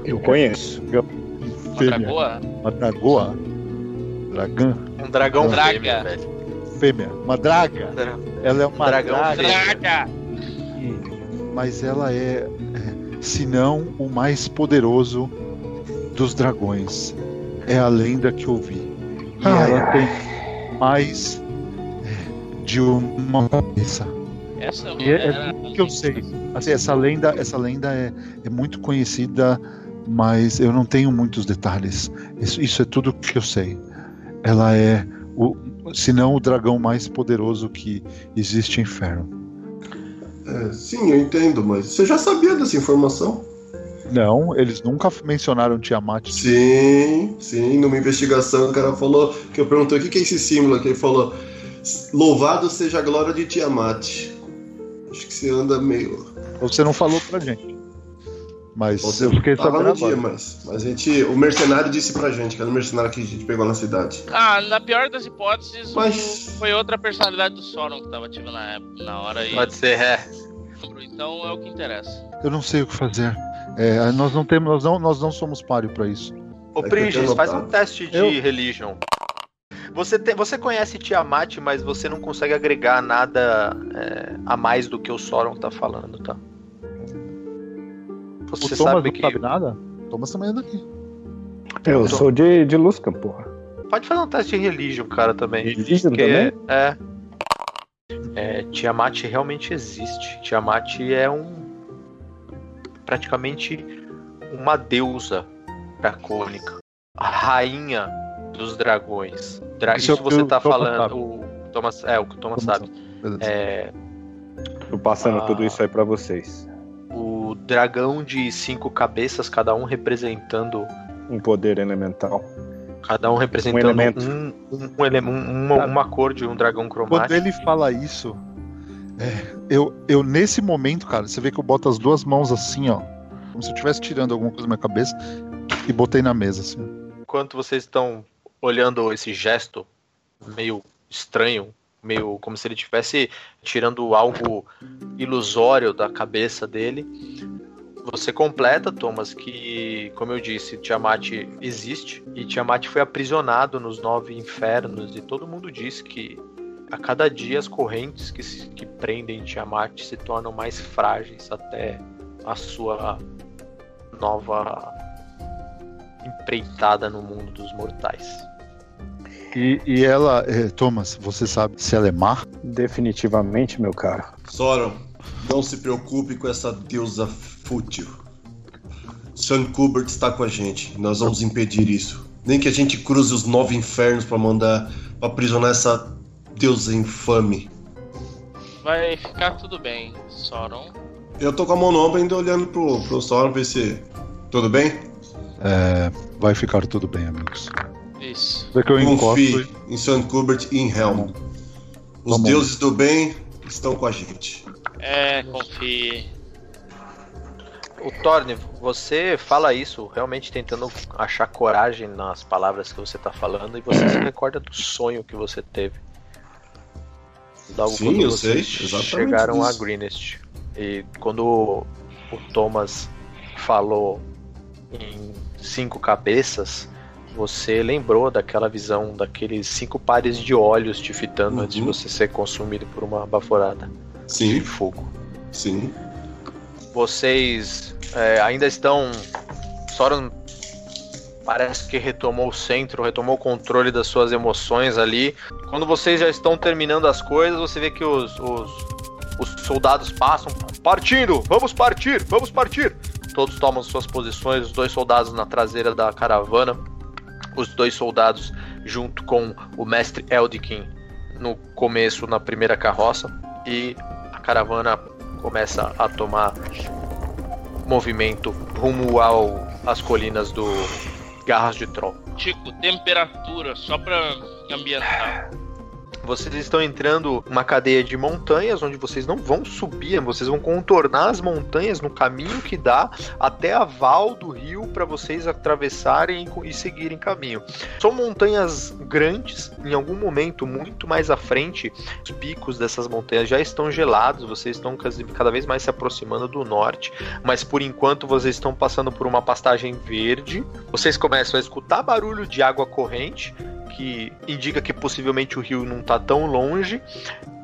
Eu conheço.
Uma dragoa?
uma dragoa, dragã
Um dragão
Draga.
fêmea,
fêmea, uma draga.
Dra-
Ela é uma
Dragão
draga.
Draga!
mas ela é, é, se não o mais poderoso dos dragões. É a lenda que eu vi. E
Ai,
ela
ai.
tem mais é, de uma cabeça.
Essa é
é- é tudo que eu sei. Assim, essa lenda, essa lenda é, é muito conhecida, mas eu não tenho muitos detalhes. Isso, isso é tudo que eu sei. Ela é, o, se não o dragão mais poderoso que existe em Inferno.
É, sim, eu entendo, mas você já sabia dessa informação?
Não, eles nunca mencionaram Tiamat.
Sim, sim. Numa investigação, o cara falou que eu perguntei o que que é esse símbolo aqui. Ele falou: Louvado seja a glória de Tiamat. Acho que você anda meio.
Você não falou pra gente. Mas
Você
eu fiquei
tava
sabendo
no dia,
agora.
mas, mas a gente. O mercenário disse pra gente, que era o mercenário que a gente pegou na cidade.
Ah, na pior das hipóteses,
Mas-
o- foi outra personalidade do Soron que tava ativa na, época, na hora e
Pode ser, é.
então é o que interessa.
Eu não sei o que fazer. É, nós não temos, nós não, nós não somos páreo pra isso.
Ô,
É eu
Pringes,
tinha
faz um teste de
Eu-
religion. Você, tem, você conhece Tiamat, mas você não consegue agregar nada é, a mais do que o Soron tá falando, tá? Você
o Thomas
sabe
não
que.
sabe nada? Thomas também é daqui.
Eu sou de, de Luscan, porra.
Pode fazer um teste de religion, cara, também.
Religion
Porque
também?
é. É, Tiamat realmente existe. Tiamat é um. praticamente uma deusa dracônica. A rainha dos dragões. Dra-
Isso é
Isso, você tá falando.
sabe.
O Thomas, é, o que o Thomas
Thomas
sabe.
Beleza.
É,
Tô passando
Ah.
tudo isso aí pra vocês.
O dragão de cinco cabeças, cada um representando.
Um poder elemental.
Cada um representando
elemento.
um, um, um ele- um- uma, uma cor de um dragão
Quando
cromático.
ele fala isso, é, eu, eu nesse momento, cara, você vê que eu boto as duas mãos assim, ó. Como se eu estivesse tirando alguma coisa da minha cabeça e botei na mesa, assim.
enquanto vocês estão olhando esse gesto meio estranho, meio como se ele estivesse tirando algo ilusório da cabeça dele, você completa, Thomas, que, como eu disse, Tiamat existe e Tiamat foi aprisionado nos nove infernos e todo mundo diz que a cada dia as correntes que, se- que prendem Tiamat se tornam mais frágeis até a sua nova empreitada no mundo dos mortais.
E, e ela, é, Thomas, você sabe se ela é má?
Definitivamente, meu caro.
Soron, não se preocupe com essa deusa fútil. Sean Kubert está com a gente. Nós vamos impedir isso. Nem que a gente cruze os nove infernos para mandar pra aprisionar essa deusa infame.
Vai ficar tudo bem, Soron.
Eu tô com a mão no ombro ainda olhando pro, pro Soron ver se. Tudo bem?
É, vai ficar tudo bem, amigos.
Isso.
Que eu encosto
Confie
e
em Sean Kubert e em Helm. Os
Vamos.
deuses do bem estão com a gente.
É, confie.
O Thorne, você fala isso realmente tentando achar coragem nas palavras que você tá falando e você se recorda do sonho que você teve. Logo
Sim,
quando
eu
vocês
sei, exatamente
chegaram a
disso.
Greenest. E quando o Thomas falou em cinco cabeças, você lembrou daquela visão daqueles cinco pares de olhos te fitando antes de
Uhum.
você ser consumido por uma baforada de
Sim,
fogo.
sim.
Vocês é, ainda estão. Soren parece que retomou o centro, retomou o controle das suas emoções ali. Quando vocês já estão terminando as coisas, você vê que os, os, os soldados passam. Partindo! Vamos partir! Vamos partir! Todos tomam suas posições, os dois soldados na traseira da caravana, os dois soldados junto com o mestre Eldikin no começo, na primeira carroça, e a caravana começa a tomar movimento rumo ao às colinas do Garras de Troll.
Tico, temperatura, só pra ambientar.
Vocês estão entrando uma cadeia de montanhas onde vocês não vão subir, vocês vão contornar as montanhas no caminho que dá até a val do rio para vocês atravessarem e, seguirem caminho. São montanhas grandes, em algum momento muito mais à frente, os picos dessas montanhas já estão gelados, vocês estão cada vez mais se aproximando do norte, mas por enquanto vocês estão passando por uma pastagem verde. Vocês começam a escutar barulho de água corrente, que indica que possivelmente o rio não tá tão longe.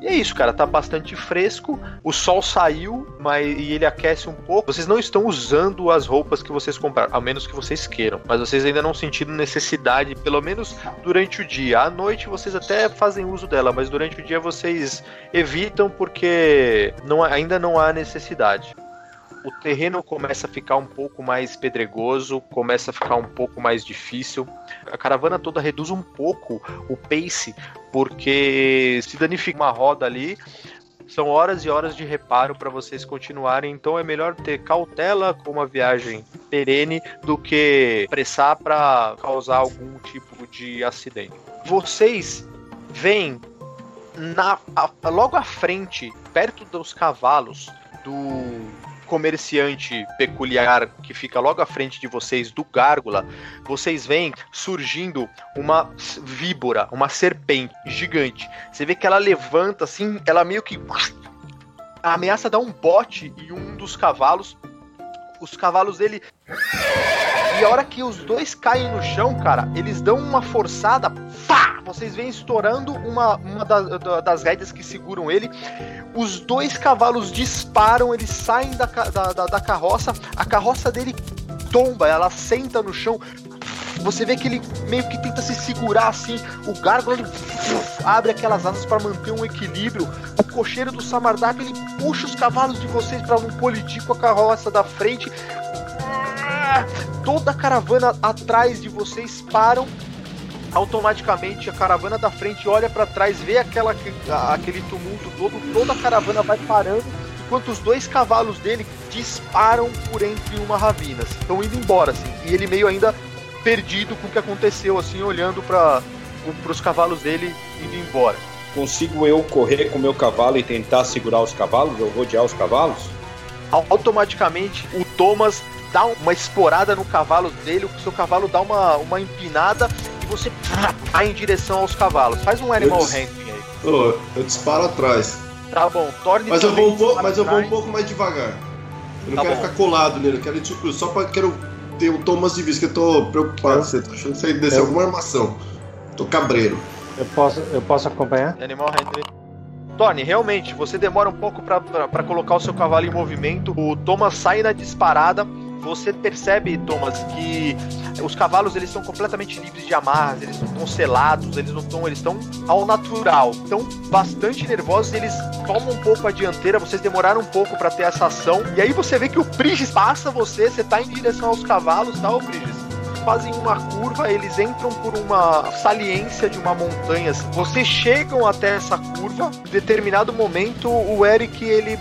E é isso, cara, tá bastante fresco. O sol saiu, mas e ele aquece um pouco. Vocês não estão usando as roupas que vocês compraram, a menos que vocês queiram, mas vocês ainda não sentindo necessidade, pelo menos durante o dia. À noite vocês até fazem uso dela, mas durante o dia vocês evitam porque não, ainda não há necessidade o terreno começa a ficar um pouco mais pedregoso, começa a ficar um pouco mais difícil. A caravana toda reduz um pouco o pace, porque se danifica uma roda ali, são horas e horas de reparo para vocês continuarem, então é melhor ter cautela com uma viagem perene do que pressar para causar algum tipo de acidente. Vocês veem na, a- logo à frente, perto dos cavalos do comerciante peculiar que fica logo à frente de vocês, do Gárgula, vocês veem surgindo uma víbora, uma serpente gigante. Você vê que ela levanta assim, ela meio que ameaça dar um bote em um dos cavalos. Os cavalos dele. E a hora que os dois caem no chão, cara, eles dão uma forçada. Vocês veem estourando uma, uma da- da- das rédeas que seguram ele. Os dois cavalos disparam, eles saem da, da, da- da carroça. A carroça dele tomba, ela senta no chão. Você vê que ele meio que tenta se segurar assim. O gárgula abre aquelas asas para manter um equilíbrio. O cocheiro do Samardak ele puxa os cavalos de vocês para não colidir com a carroça da frente. Ah! Toda a caravana atrás de vocês param. Automaticamente a caravana da frente olha para trás, vê aquela, aquele tumulto todo, toda a caravana vai parando, enquanto os dois cavalos dele disparam por entre uma ravina. assim, Estão indo embora, assim, e ele meio ainda perdido com o que aconteceu, assim, olhando para os cavalos dele indo embora.
Consigo eu correr com o meu cavalo e tentar segurar os cavalos ou rodear os cavalos?
automaticamente o Thomas dá uma esporada no cavalo dele, o seu cavalo dá uma, uma empinada e você vai em direção aos cavalos. Faz um animal
Putz.
handling aí.
Ô, eu disparo atrás.
Tá bom, torne
Mas eu vou um pouco,
para
mas eu vou um pouco mais devagar. Eu não
Tá
quero
bom.
ficar colado nele, eu quero tipo, só pra quero ter o Thomas de vista, que eu tô preocupado. Você tá achando que você descer
Eu-
alguma armação. Tô cabreiro.
Eu posso, eu posso acompanhar?
Animal handling. Torne, realmente, você demora um pouco pra colocar o seu cavalo em movimento. O Thomas sai na disparada. Você percebe, Thomas, que os cavalos eles estão completamente livres de amarras, eles não estão selados, eles não estão, eles estão ao natural. Estão bastante nervosos, eles tomam um pouco a dianteira, vocês demoraram um pouco pra ter essa ação. E aí você vê que o Prigis passa você, você tá em direção aos cavalos, tá, ô Prigis? fazem uma curva, eles entram por uma saliência de uma montanha. assim. Vocês chegam até essa curva, em determinado momento o Eric ele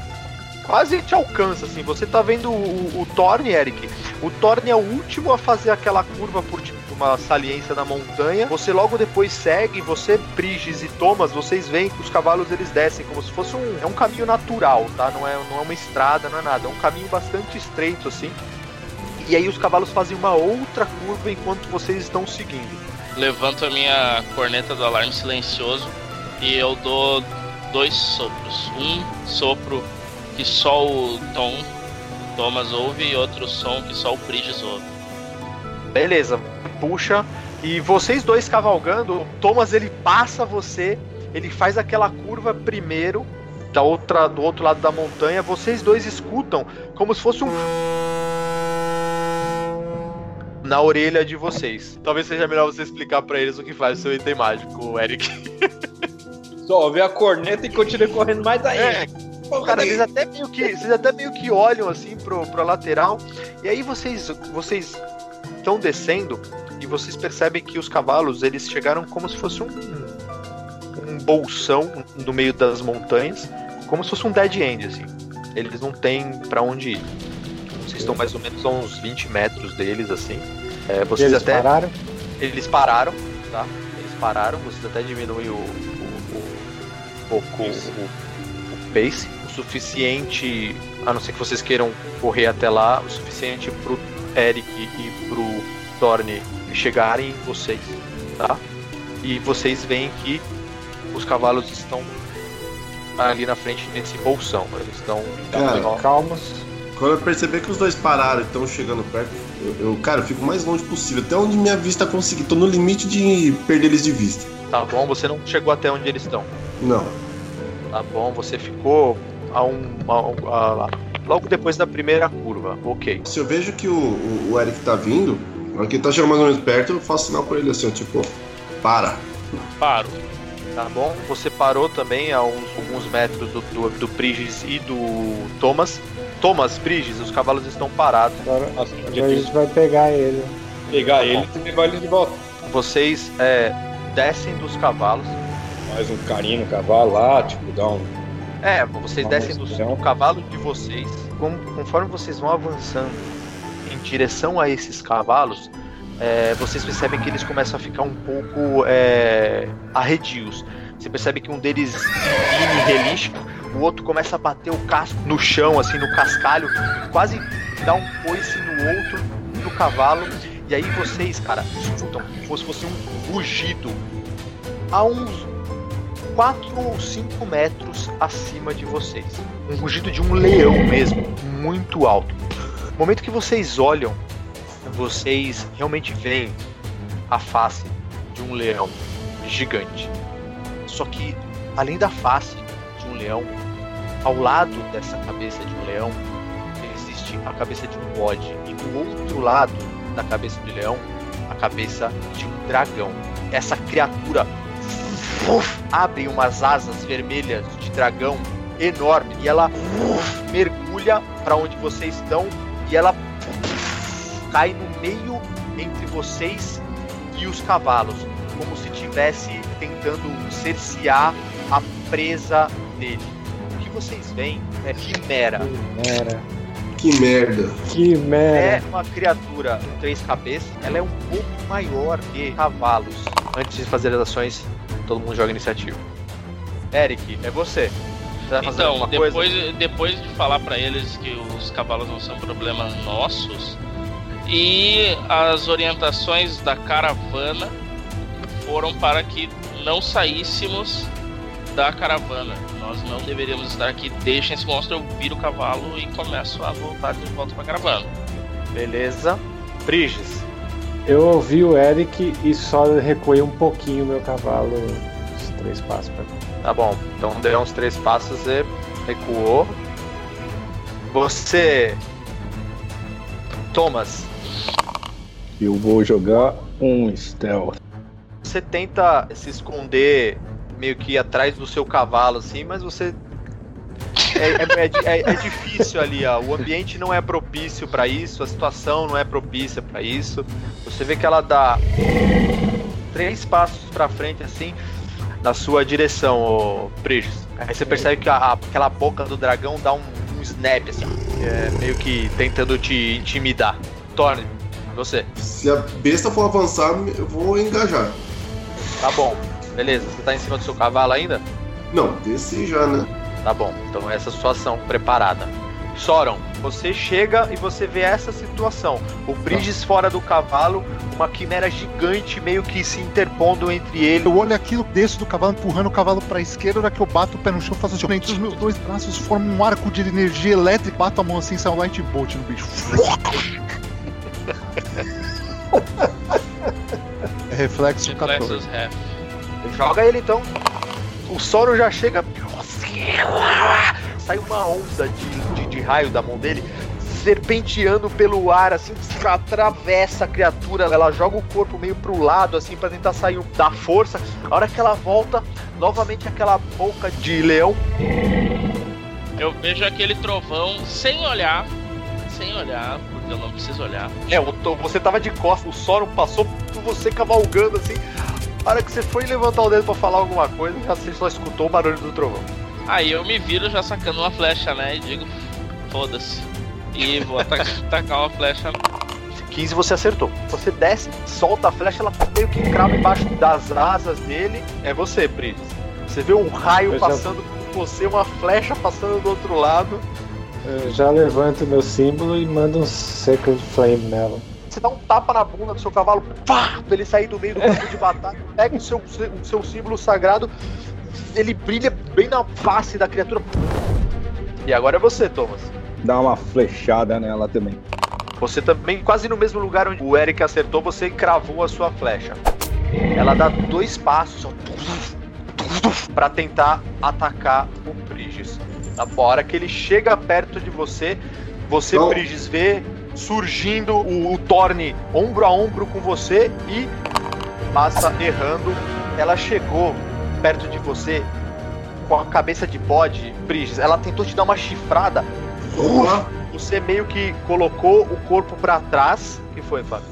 quase te alcança assim. Você tá vendo o, o Thorne, Eric? O Thorne é o último a fazer aquela curva por tipo, uma saliência da montanha. Você logo depois segue, você, Prigis e Thomas, vocês veem que os cavalos eles descem como se fosse um, é um caminho natural, tá? Não é, não é uma estrada, não é nada. É um caminho bastante estreito assim. E aí os cavalos fazem uma outra curva enquanto vocês estão seguindo.
Levanto a minha corneta do alarme silencioso e eu dou dois sopros. Um sopro que só o Tom Thomas ouve e outro som que só o Prigis ouve.
Beleza, puxa, E vocês dois cavalgando, o Thomas ele passa você, ele faz aquela curva primeiro da outra do outro lado da montanha, vocês dois escutam como se fosse um na orelha de vocês. Talvez seja melhor você explicar pra eles o que faz o seu item mágico, Eric.
Só ouvi a corneta e continuei correndo mais ainda.
É, Cara, vocês até meio que, vocês até meio que olham assim pro, pro lateral e aí vocês vocês estão descendo e vocês percebem que os cavalos eles chegaram como se fosse um um bolsão no meio das montanhas, como se fosse um dead end assim. Eles não têm pra onde ir. Vocês estão mais ou menos a uns 20 metros deles assim. É, vocês
Eles
até
pararam?
eles pararam, tá? Eles pararam, vocês até diminuem o, o, o, pouco o, o pace, o suficiente, a não ser que vocês queiram correr até lá, o suficiente pro Eric e pro Thorne chegarem em vocês, tá? E vocês veem que os cavalos estão ali na frente nesse bolsão, eles estão
Cara,
Calmos.
Quando eu perceber que os dois pararam e estão chegando perto, eu, eu, cara, eu fico o mais longe possível, até onde minha vista conseguir. Tô no limite de perder eles de vista.
tá bom, você não chegou até onde eles estão.
Não.
Tá bom, você ficou a um, a um- a- logo depois da primeira curva, ok.
Se eu vejo que o, o, o Eric tá vindo, na hora que ele tá chegando mais ou menos perto, eu faço sinal pra ele assim, tipo, para.
Paro.
Tá bom? Você parou também a uns, alguns metros do, do, do Prigis e do Thomas. Thomas, Prigis, os cavalos estão parados.
Agora,
Nossa,
agora a gente vai pegar ele.
pegar ele e levar ele de volta.
Vocês é, descem dos cavalos.
Mais um carinho no cavalo lá, tipo, dá um.
É, vocês descem do, do cavalo de vocês. Conforme vocês vão avançando em direção a esses cavalos, é, vocês percebem que eles começam a ficar um pouco é, arredios. Você percebe que um deles divine e o outro começa a bater o casco no chão, assim, no cascalho, quase dá um coice no outro, no cavalo. E aí vocês, cara, escutam como se fosse um rugido a uns 4 ou 5 metros acima de vocês. Um rugido de um leão mesmo, muito alto. No momento que vocês olham, vocês realmente veem a face de um leão gigante. Só que, além da face de um leão, ao lado dessa cabeça de um leão, existe a cabeça de um bode. E do outro lado da cabeça do leão, a cabeça de um dragão. Essa criatura uf, abre umas asas vermelhas de dragão enorme e ela uf, mergulha para onde vocês estão e ela uf, cai no meio entre vocês e os cavalos, como se tivesse tentando cercear a presa dele. O que vocês veem é Quimera.
Mera.
Que merda.
Que
É
mera.
uma criatura com três cabeças, ela é um pouco maior que cavalos. Antes de fazer as ações, todo mundo joga iniciativa. Eric, é você. Você fazer
Então, depois,
coisa?
depois de falar pra eles que os cavalos não são problemas nossos e as orientações da caravana foram para que não saíssemos da caravana. Nós não deveríamos estar aqui. Deixem esse monstro, eu viro o cavalo e começo a voltar de volta pra caravana.
Beleza. Briges.
Eu ouvi o Eric e só recuei um pouquinho meu cavalo. Os três passos pra cá.
Tá bom. Então deu uns três passos e recuou. Você. Thomas,
Eu vou jogar um stealth.
você tenta se esconder meio que atrás do seu cavalo, assim, mas você. É, é- é é- é difícil ali, ó. O ambiente não é propício pra isso, a situação não é propícia pra isso. Você vê que ela dá três passos pra frente, assim, na sua direção, ô Prigis. Aí você percebe que a- aquela boca do dragão dá um, um snap, assim, é, meio que tentando te intimidar. Torne, você.
Se a besta for avançar, eu vou engajar.
Tá bom, beleza. Você tá em cima do seu cavalo ainda?
Não, desci já, né?
Tá bom, então essa situação preparada. Soron, você chega e você vê essa situação. O Briges fora do cavalo, uma quimera gigante meio que se interpondo entre ele.
Eu olho aquilo, desço do cavalo, empurrando o cavalo pra esquerda, na hora que eu bato o pé no chão, faço assim, entre os meus dois braços, formo um arco de energia elétrica, bato a mão assim, sai um light bolt no bicho. reflexo 14.
Reflexos half.
Joga ele então. O Soro já chega. Sai uma onda de, de, de raio da mão dele, serpenteando pelo ar, assim, atravessa a criatura. Ela joga o corpo meio pro lado, assim, para tentar sair da força. A hora que ela volta, novamente aquela boca de leão.
Eu vejo aquele trovão sem olhar. Sem olhar, porque eu não preciso olhar.
É, to- você tava de costas, o Soro passou por você cavalgando, assim. A hora que você foi levantar o dedo pra falar alguma coisa, já você só escutou o barulho do trovão.
Aí eu me viro já sacando uma flecha, né? E digo, foda-se. E vou atacar, tacar uma flecha.
15 você acertou. Você desce, solta a flecha, ela meio que crava embaixo das asas dele. É você, Pris. Você vê um raio
Eu já-
passando por você, uma flecha passando do outro lado.
Eu já levanto meu símbolo e mando um Sacred Flame nela.
Você dá um tapa na bunda do seu cavalo, pá, pra ele sair do meio do campo de batalha, pega o seu, o seu símbolo sagrado, ele brilha bem na face da criatura. E agora é você, Thomas.
Dá uma flechada nela também.
Você também, quase no mesmo lugar onde o Eric acertou, você cravou a sua flecha. Ela dá dois passos para tentar atacar o Prigis. Na hora que ele chega perto de você, você,
Não.
Prigis, vê surgindo o, o Torne ombro a ombro com você e passa errando. Ela chegou perto de você com a cabeça de bode, Prigis. Ela tentou te dar uma chifrada.
Opa!
Você meio que colocou o corpo pra trás. O que foi, Fábio?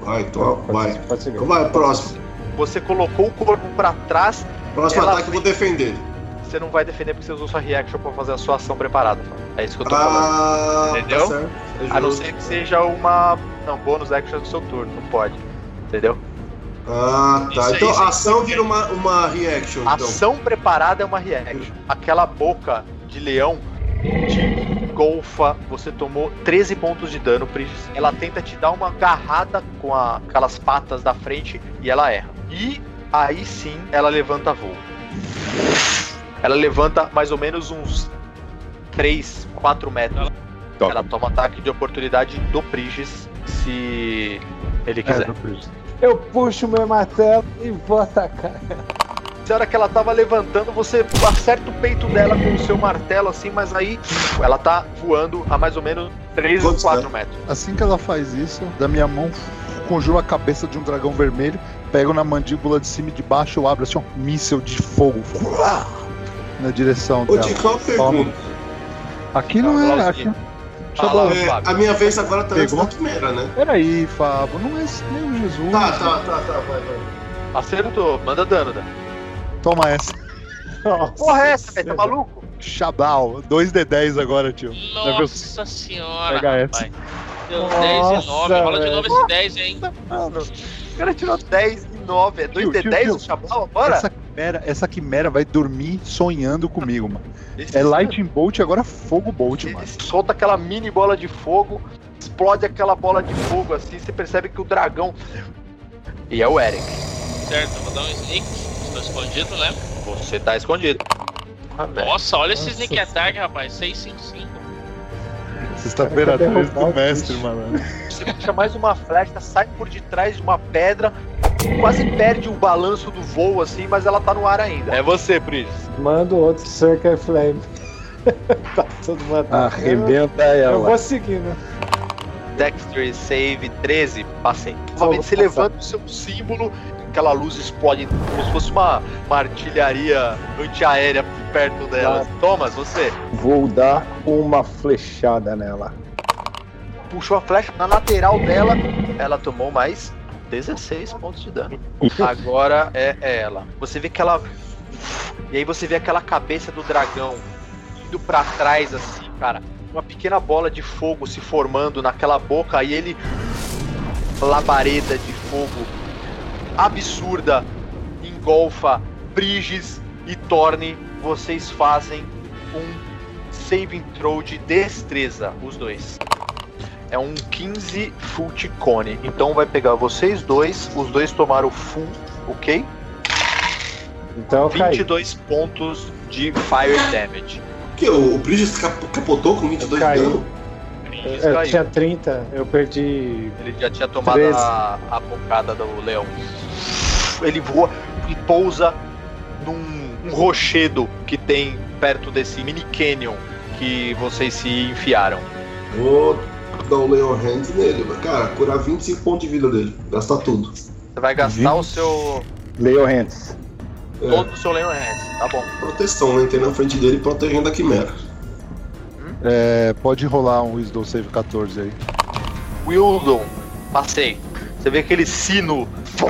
Vai, então, vai. Então vai, próximo.
Você colocou o corpo pra trás.
Próximo ataque eu vou defender.
Você não vai defender porque você usou sua reaction pra fazer a sua ação preparada. Fábio. É isso que eu tô falando.
Ah,
Entendeu?
Tá certo. É
A não ser que seja uma. Não, bônus action do seu turno. Não pode. Entendeu?
Ah, tá.
Isso
então
aí.
a ação vira uma, uma reaction, então.
Ação preparada é uma reaction. Aquela boca de leão te golfa. Você tomou 13 pontos de dano, Prigis. Ela tenta te dar uma agarrada com a- aquelas patas da frente e ela erra. E aí sim ela levanta voo. Ela levanta mais ou menos uns 3, 4 metros.
Toca.
Ela toma ataque de oportunidade do Prigis se ele
É,
quiser.
acredito.
Eu puxo meu martelo e vou atacar.
Na hora que ela tava levantando, você acerta o peito dela com o seu martelo assim, mas aí ela tá voando a mais ou menos 3 ou
Quantos
4 metros.
Assim que ela faz isso, da minha mão conjuro a cabeça de um dragão vermelho, pego na mandíbula de cima e de baixo, eu abro assim, um míssel de fogo na direção
Ô,
dela.
Tico, uma pergunta.
Aqui não
Ah,
é. Aqui...
Fala,
É,
Fábio.
a minha vez agora tá antes
Pegou?
da quimera, né?
Peraí, Fábio, não é meu Jesus.
Tá, tá, tá, tá, vai, vai.
Acertou, manda dano, Dan.
Toma essa.
Porra, é essa, velho? Tá maluco?
Xabal, 2D10 agora, tio. Deve-
Nossa senhora,
Pega essa.
rapaz. Deu 10 e
Nossa,
9. Rola de novo esse 10 aí.
Mano, o cara tirou 10 e 9. É
Tio, tio,
2D10
tio.
o Chabal agora?
Essa quimera, essa quimera vai dormir sonhando comigo, mano.
Esse-
É Lightning Bolt e agora Fogo Bolt,
Ele
mano.
solta aquela mini bola de fogo, explode aquela bola de fogo assim, você percebe que o dragão. E é o Eric.
Certo, eu vou dar um sneak. Estou escondido, né?
Você tá escondido. Ah.
Nossa, olha esse
Nossa.
sneak attack, rapaz. 655.
Sexta-feira
Vai
13 do mestre, mano.
Você puxa mais uma flecha, sai por detrás de uma pedra, quase perde o balanço do voo assim, mas ela tá no ar ainda. É você, Pris.
Mando outro Sacred Flame. tá todo matado.
Arrebenta
Eu
ela.
vou seguindo.
Dexter save 13, passei. Novamente você levanta o seu símbolo, aquela luz explode como se fosse uma, uma artilharia antiaérea perto dela. Thomas, você
Vou dar uma flechada nela.
puxou a flecha na lateral dela, ela tomou mais 16 pontos de dano. Agora é ela. Você vê que ela. E aí você vê aquela cabeça do dragão indo pra trás, assim, cara. Uma pequena bola de fogo se formando naquela boca e ele. Labareda de fogo absurda engolfa Briges e Torne. Vocês fazem um saving throw de destreza, os dois. É um 15 foot cone. Então vai pegar vocês dois, os dois tomaram full, ok?
Então eu caí.
22 pontos de fire damage.
Que, o, o Bridges cap- capotou com 22 de
Caiu.
dano?
Eu
caiu.
tinha 30, eu perdi.
Ele já tinha tomado
13.
a, a bomba pancada do leão. Ele voa e pousa num um rochedo que tem perto desse mini canyon que vocês se enfiaram.
Vou dar o Leon Hands nele, mas, cara, curar 25 pontos de vida dele. Gastar tudo.
Você vai gastar o seu.
Leo Hands.
É,
todo o seu Leon Hands, tá bom.
proteção, né? Entrei na frente dele protegendo a quimera.
É, pode rolar um Wisdom Save 14 aí.
Wildon, passei. Você vê aquele sino fum,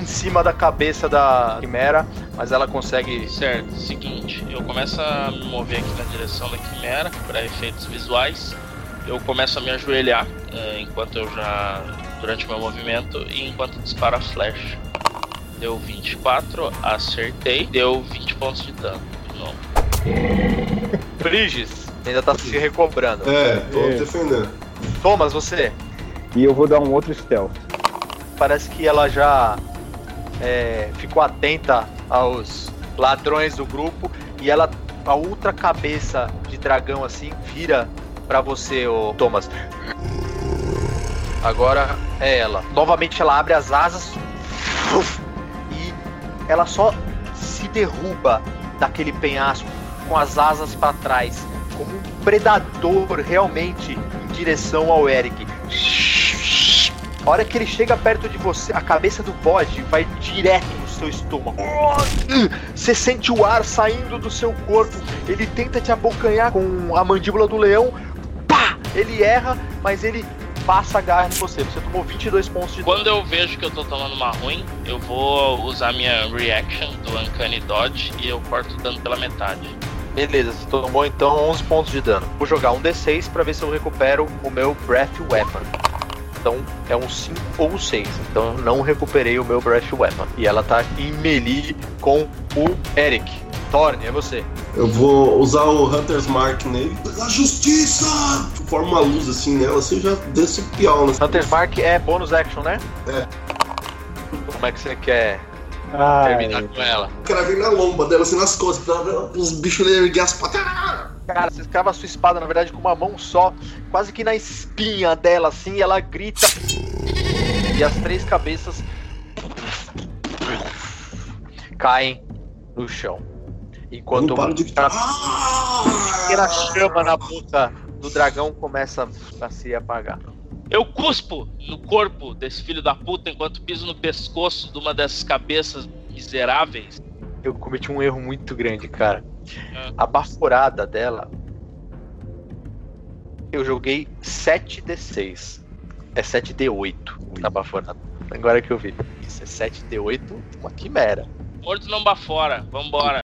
em cima da cabeça da Quimera, mas ela consegue.
Certo, seguinte, eu começo a me mover aqui na direção da quimera para efeitos visuais. Eu começo a me ajoelhar eh, enquanto eu já. durante o meu movimento e enquanto disparo a flecha. Deu 24, acertei, deu 20 pontos de dano. De novo.
Briges ainda tá se recobrando.
É, tô
É.
defendendo.
Thomas, você.
E eu vou dar um outro stealth.
Parece que ela já é, ficou atenta aos ladrões do grupo e ela, a outra cabeça de dragão assim, vira pra você, ô Thomas. Agora é ela. Novamente ela abre as asas e ela só se derruba daquele penhasco com as asas pra trás, como um predador realmente em direção ao Eric. A hora que ele chega perto de você, a cabeça do bode vai direto no seu estômago. Você sente o ar saindo do seu corpo. Ele tenta te abocanhar com a mandíbula do leão. Ele erra, mas ele passa a garra em você. Você tomou 22 pontos de dano.
Quando eu vejo que eu tô tomando uma ruim, eu vou usar minha reaction do Uncanny Dodge e eu corto o dano pela metade.
Beleza, você tomou então 11 pontos de dano. Vou jogar um D6 pra ver se eu recupero o meu Breath Weapon. Então é um 5 ou um 6. Então eu não recuperei o meu Breath Weapon. E ela tá em melee com o Eric. Thorne, é você.
Eu vou usar o Hunter's Mark nele. A justiça! Forma uma luz assim nela, assim já desce o pior, né?
Hunter's Mark é bônus action, né?
É.
Como é que você quer
Ai,
terminar com ela?
O cara vem na lomba dela, assim, nas costas, pra ver os bichos erguer as patas.
Cara, você escrava a sua espada, na verdade, com uma mão só, quase que na espinha dela, assim, e ela grita. E as três cabeças caem no chão. Enquanto
para de gritar.
uma pequena chama na boca do dragão começa a se apagar.
Eu cuspo no corpo desse filho da puta enquanto piso no pescoço de uma dessas cabeças miseráveis.
Eu cometi um erro muito grande, cara.
Ah.
A baforada dela. Eu joguei 7d6. É 7d8 na baforada. Agora que eu vi. Isso é 7d8, uma quimera.
Morto não bafora, vambora.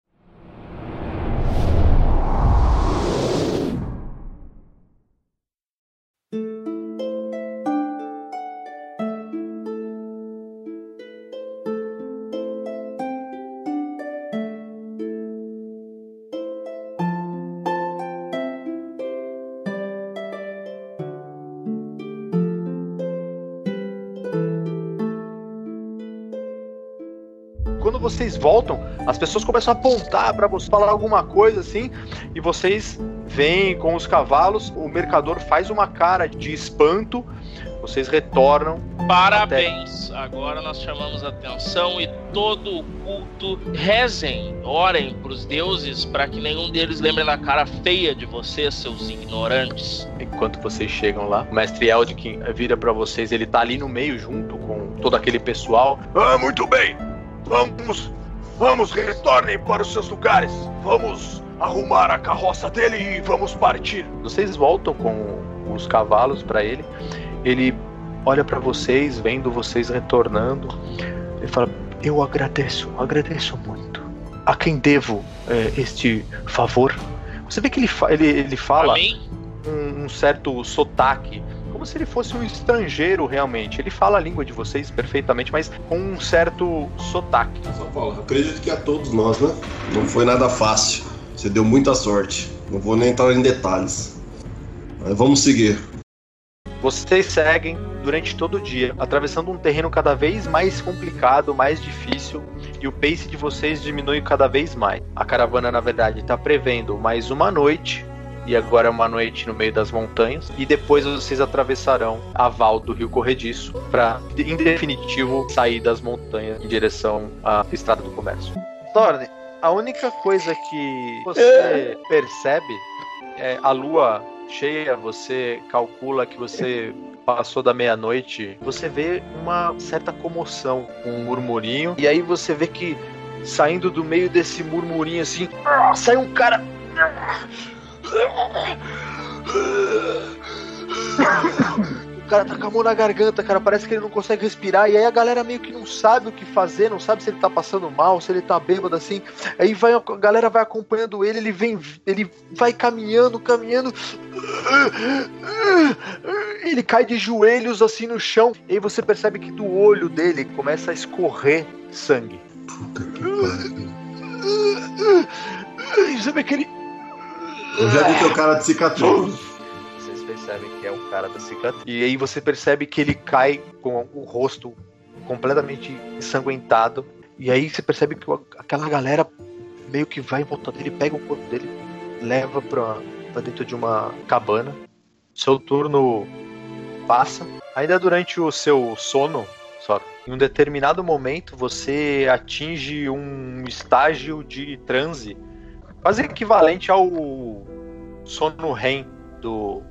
Vocês voltam, as pessoas começam a apontar pra você falar alguma coisa assim, e vocês vêm com os cavalos. O mercador faz uma cara de espanto. Vocês retornam.
Parabéns! Agora nós chamamos a atenção e todo o culto rezem, orem pros deuses para que nenhum deles lembre da cara feia de vocês, seus ignorantes.
Enquanto vocês chegam lá, o mestre Eldkin vira pra vocês. Ele tá ali no meio junto com todo aquele pessoal.
Ah, muito bem. Vamos, vamos, retornem para os seus lugares. Vamos arrumar a carroça dele e vamos partir.
Vocês voltam com os cavalos pra ele. Ele olha pra vocês, vendo vocês retornando. Ele fala: Eu agradeço, agradeço muito. A quem devo eh, este favor? Você vê que ele, fa- ele, ele fala um, um certo sotaque, como se ele fosse um estrangeiro realmente. Ele fala a língua de vocês perfeitamente, mas com um certo sotaque.
Só Paulo, acredito que a todos nós, né? Não foi nada fácil. Você deu muita sorte. Não vou nem entrar em detalhes. Mas vamos seguir.
Vocês seguem durante todo o dia, atravessando um terreno cada vez mais complicado, mais difícil, e o pace de vocês diminui cada vez mais. A caravana, na verdade, está prevendo mais uma noite e agora é uma noite no meio das montanhas. E depois vocês atravessarão a val do Rio Corrediço para, em definitivo, sair das montanhas em direção à Estrada do Comércio. Thorne, a única coisa que você percebe é a lua cheia, você calcula que você passou da meia-noite, você vê uma certa comoção, um murmurinho, e aí você vê que saindo do meio desse murmurinho assim, sai um cara. O cara tá com a mão na garganta, cara. Parece que ele não consegue respirar. E aí a galera meio que não sabe o que fazer, não sabe se ele tá passando mal, se ele tá bêbado assim. Aí vai, a galera vai acompanhando ele, ele vem, ele vai caminhando, caminhando. Ele cai de joelhos assim no chão. E aí você percebe que do olho dele começa a escorrer sangue.
Puta que pariu.
Sabe aquele.
Eu já vi teu cara de cicatriz.
Vocês percebem que é o cara da cicatriz. E aí você percebe que ele cai com o rosto completamente ensanguentado. E aí você percebe que aquela galera meio que vai em volta dele, pega o corpo dele, leva pra, pra dentro de uma cabana. Seu turno passa. Ainda durante o seu sono, só em um determinado momento você atinge um estágio de transe quase equivalente ao sono REM do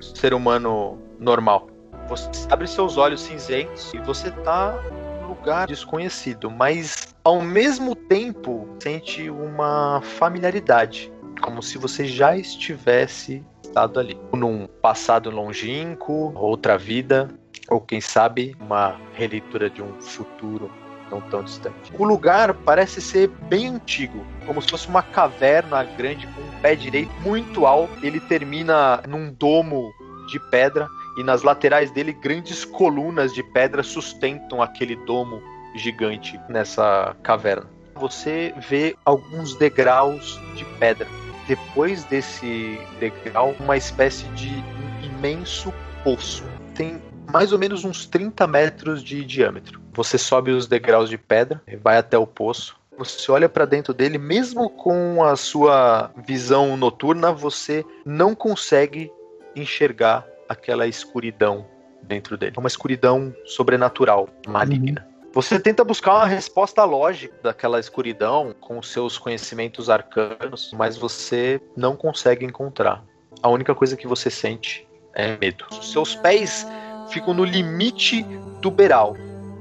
ser humano normal. Você abre seus olhos cinzentos e você tá num lugar desconhecido, mas ao mesmo tempo sente uma familiaridade, como se você já estivesse estado ali, num passado longínquo, outra vida, ou quem sabe uma releitura de um futuro não tão distante. O lugar parece ser bem antigo, como se fosse uma caverna grande com um pé direito muito alto. Ele termina num domo de pedra e nas laterais dele grandes colunas de pedra sustentam aquele domo gigante nessa caverna. Você vê alguns degraus de pedra. Depois desse degrau, uma espécie de imenso poço. Tem mais ou menos uns 30 metros de diâmetro. Você sobe os degraus de pedra, vai até o poço. Você olha para dentro dele, mesmo com a sua visão noturna, você não consegue enxergar aquela escuridão dentro dele. É uma escuridão sobrenatural, maligna. Você tenta buscar uma resposta lógica daquela escuridão com os seus conhecimentos arcanos, mas você não consegue encontrar. A única coisa que você sente é medo. Os seus pés ficam no limite do beiral.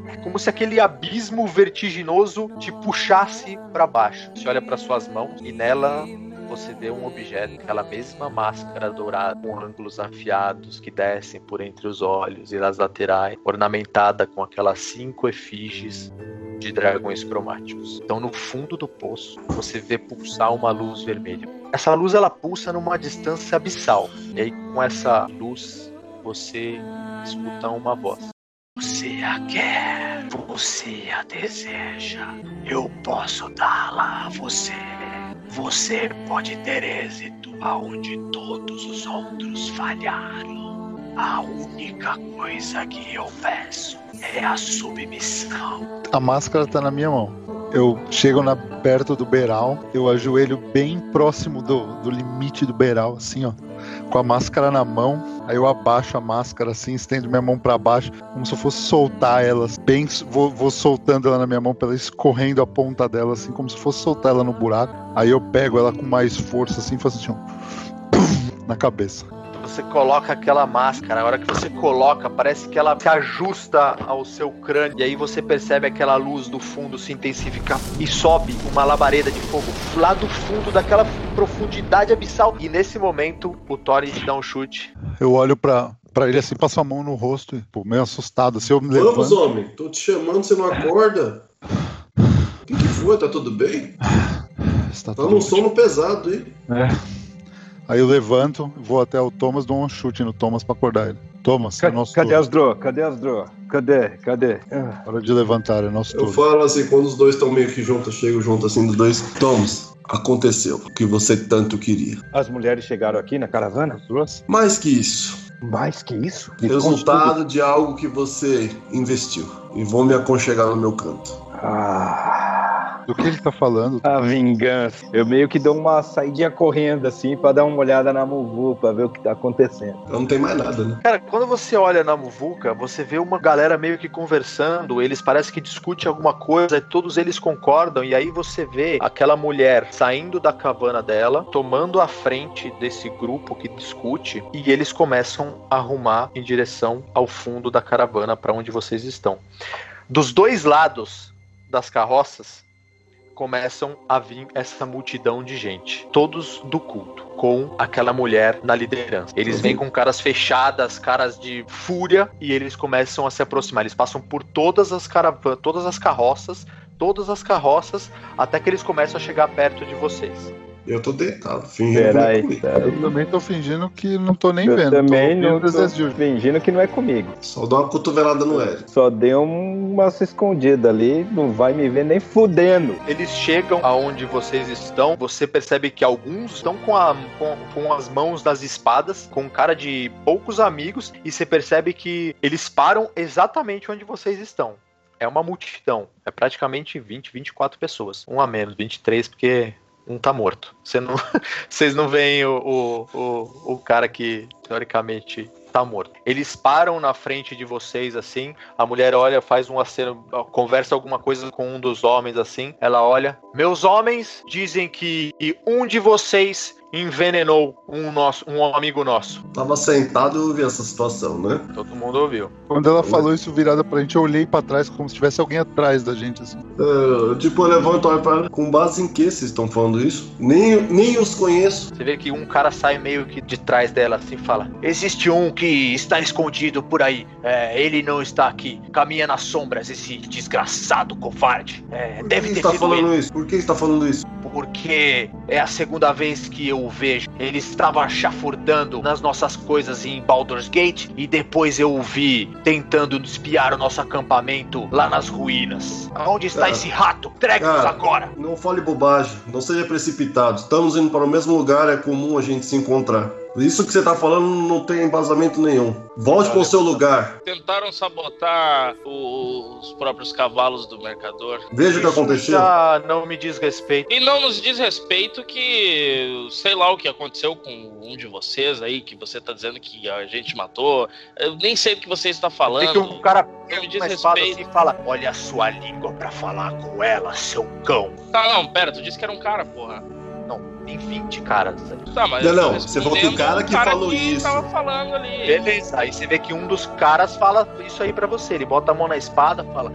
É como se aquele abismo vertiginoso te puxasse para baixo. Você olha para suas mãos e nela você vê um objeto, aquela mesma máscara dourada com ângulos afiados que descem por entre os olhos e nas laterais, ornamentada com aquelas cinco efígies de dragões cromáticos. Então, no fundo do poço, você vê pulsar uma luz vermelha. Essa luz ela pulsa numa distância abissal. E aí, com essa luz, você escuta uma voz. Você a quer, você a deseja. Eu posso dá-la a você. Você pode ter êxito aonde todos os outros falharam. A única coisa que eu peço é a submissão.
A máscara tá na minha mão. Eu chego na, perto do beiral, eu ajoelho bem próximo do, do limite do beiral, assim, ó com a máscara na mão. Aí eu abaixo a máscara assim, estendo minha mão para baixo, como se eu fosse soltar ela. Bem, vou, vou soltando ela na minha mão, pela escorrendo a ponta dela, assim, como se fosse soltar ela no buraco. Aí eu pego ela com mais força, assim, faço assim, ó, na cabeça
você coloca aquela máscara, a hora que você coloca, parece que ela se ajusta ao seu crânio. E aí você percebe aquela luz do fundo se intensificar e sobe uma labareda de fogo lá do fundo daquela profundidade abissal. E nesse momento, o Thorin te dá um chute.
Eu olho pra, pra ele assim, passo a mão no rosto, pô, meio assustado. Assim, eu me
Vamos,
levanto.
homem. Tô te chamando, você não acorda? O que, que foi? Tá tudo bem?
Está
Tá
tudo
num sono pesado, hein?
Aí eu levanto, vou até o Thomas, dou um chute no Thomas pra acordar ele. Thomas, é
Cadê,
nosso
cadê
turno.
as dro? Cadê as dro? Cadê? Cadê? Ah,
Hora de levantar, é nosso
Eu
turno.
falo assim, quando os dois estão meio que juntos, eu chego junto assim dos dois. Thomas, aconteceu o que você tanto queria.
As mulheres chegaram aqui na caravana? As duas?
Mais que isso,
Mais que isso?
Resultado de algo que você investiu. E vou me aconchegar no meu canto.
Ah,
Do que ele tá falando?
A vingança. Eu meio que dou uma saidinha correndo assim pra dar uma olhada na Muvu pra ver o que tá acontecendo.
Não tem mais nada, né?
Cara, quando você olha na Muvuca, você vê uma galera meio que conversando, eles parecem que discutem alguma coisa, e todos eles concordam, e aí você vê aquela mulher saindo da cabana dela, tomando a frente desse grupo que discute, e eles começam a arrumar em direção ao fundo da caravana para onde vocês estão. Dos dois lados das carroças começam a vir essa multidão de gente, todos do culto, com aquela mulher na liderança. Eles vêm com caras fechadas, caras de fúria, e eles começam a se aproximar. Eles passam por todas as caravanas, todas as carroças, todas as carroças, até que eles começam a chegar perto de vocês.
Eu tô deitado, fingindo que não é comigo.
Eu também tô fingindo que não tô nem
Eu
vendo.
também
tô
não tô
Juju.
fingindo que não é comigo.
Só dá uma cotovelada no Eric.
Só deu umas escondidas ali, não vai me ver nem fudendo.
Eles chegam aonde vocês estão, você percebe que alguns estão com, a- com- com as mãos nas espadas, com cara de poucos amigos, e você percebe que eles param exatamente onde vocês estão. É uma multidão, é praticamente 20, 24 pessoas. Um a menos, 23, porque um tá morto. Você não, vocês não veem o, o, o, o cara que, teoricamente, tá morto. Eles param na frente de vocês assim, a mulher olha, faz um aceno, conversa alguma coisa com um dos homens assim. Ela olha: Meus homens dizem que um de vocês envenenou um, nosso, um amigo nosso.
Tava sentado e eu vi essa situação, né?
Todo mundo ouviu.
Quando ela falou isso virada pra gente, eu olhei pra trás como se tivesse alguém atrás da gente, assim.
Eu, tipo, eu levanto olho pra ela. Com base em que vocês estão falando isso? Nem, nem os conheço.
Você vê que um cara sai meio que de trás dela assim e fala: Existe um que está escondido por aí. É, ele não está aqui. Caminha nas sombras, esse desgraçado covarde. É,
Por que
deve
você
ter
está
sido
falando
ele.
isso? Por que você está falando isso?
Porque é a segunda vez que eu o vejo. Ele estava chafurdando nas nossas coisas em Baldur's Gate e depois eu o vi tentando espiar o nosso acampamento lá nas ruínas. Aonde está
Cara.
esse rato? Entregue-nos agora!
Não fale bobagem, não seja precipitado. Estamos indo para o mesmo lugar, é comum a gente se encontrar. Isso que você tá falando não tem embasamento nenhum. Volte para o seu lugar.
Tentaram sabotar os próprios cavalos do mercador.
Veja o que aconteceu.
Já não me diz respeito.
E não nos diz respeito que, sei lá o que aconteceu com um de vocês aí, que você tá dizendo que a gente matou. Eu nem sei do que você está
Tem
falando.
que um cara
Não me diz respeito.
assim e fala: Olha a sua língua pra falar com ela, seu cão.
Tá, não, pera, tu disse que era um cara, porra.
Não, tem 20 caras.
Tá, mas
Não, não, você falou que o cara que falou
que
isso.
tava falando ali.
Beleza, aí você vê que um dos caras fala isso aí pra você. Ele bota a mão na espada fala: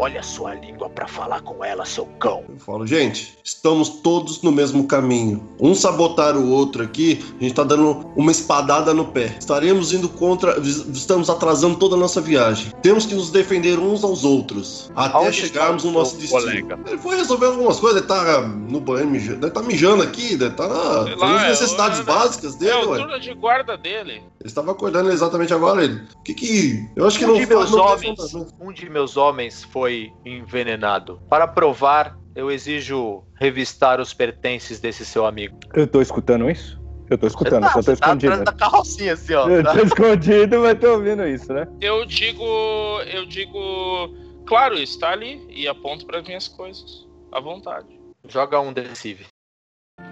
Olha a sua língua pra falar com ela, seu cão.
Eu falo, gente, estamos todos no mesmo caminho. Um sabotar o outro aqui, a gente tá dando uma espadada no pé. Estaremos indo contra. Estamos atrasando toda a nossa viagem. Temos que nos defender uns aos outros. Até
Aonde
chegarmos no
o
nosso destino.
colega?
Ele foi resolver algumas coisas, ele tá no banheiro mijando. Deve tá mijando aqui, deve tá na,
lá,
fazendo as
é,
necessidades
é,
básicas
É
dele,
o
ué.
turno de guarda dele.
Ele estava acordando exatamente agora. Ele. O que que. Eu acho que
Um
não
de meus
não
homens, um de meus homens foi envenenado. Para provar, eu exijo revistar os pertences desse seu amigo.
Eu tô escutando isso? Eu tô escutando,
tá-
só tô
você tá
escondido.
atrás da carrocinha assim, ó.
Eu
tá?
tô escondido, mas tô ouvindo isso, né?
Eu digo. Eu digo. Claro, está ali e aponto para minhas coisas. À vontade.
Joga um deceive.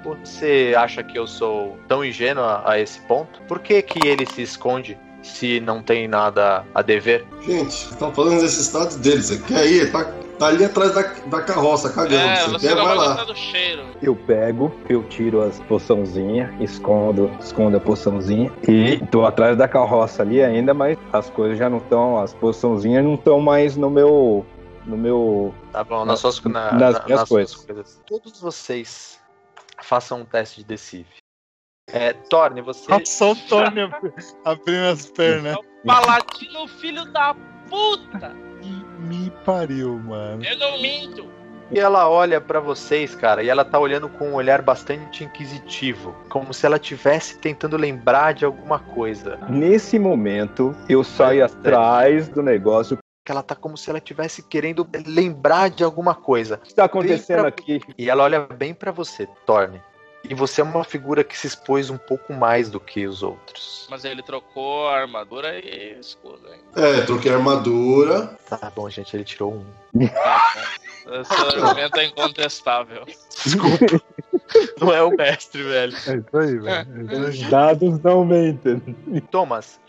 Você acha que eu sou tão ingênuo a, a esse ponto? Por que que ele se esconde se não tem nada a dever?
Gente, estão falando das necessidades dele. Você quer ir? Tá, tá ali atrás da, da carroça, cagando.
É,
você
você
Vai lá.
gostar do cheiro.
Eu pego, eu tiro as poçãozinhas, escondo, escondo a poçãozinha e tô atrás da carroça ali ainda, mas as coisas já não estão, as poçãozinhas não estão mais no meu, no meu,
Tá bom, nas suas, na-
Nas
na-
minhas
nas
coisas.
coisas. Todos vocês façam um teste de deceive. É, Torne, você.
Só o Tony abrindo as pernas.
Palatino, filho da puta!
Me pariu, mano.
Eu não minto.
E ela olha pra vocês, cara, e ela tá olhando com um olhar bastante inquisitivo, como se ela estivesse tentando lembrar de alguma coisa.
Nesse momento, eu saio atrás do negócio.
Que ela tá como se ela estivesse querendo lembrar de alguma coisa.
O que está acontecendo
pra-
aqui?
E ela olha bem pra você, Torne. E você é uma figura que se expôs um pouco mais do que os outros.
Mas ele trocou a armadura e escudo, hein?
É, troquei a armadura.
Tá bom, gente, ele tirou um.
Esse argumento é incontestável.
Desculpa. Não é o mestre, velho.
É isso aí, velho. É aí.
Os dados não mentem.
Thomas,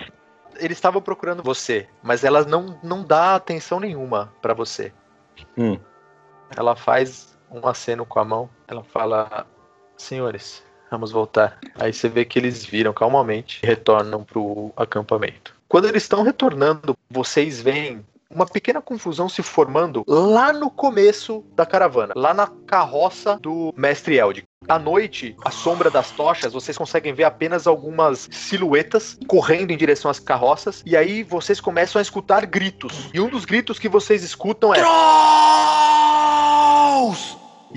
eles estavam procurando você, mas ela não, não dá atenção nenhuma pra você.
Hum.
Ela faz um aceno com a mão. Ela fala: Senhores, vamos voltar. Aí você vê que eles viram calmamente e retornam pro acampamento. Quando eles estão retornando, vocês veem uma pequena confusão se formando lá no começo da caravana, lá na carroça do mestre Eld. À noite, à sombra das tochas, vocês conseguem ver apenas algumas silhuetas correndo em direção às carroças, e aí vocês começam a escutar gritos. E um dos gritos que vocês escutam é: Trolls!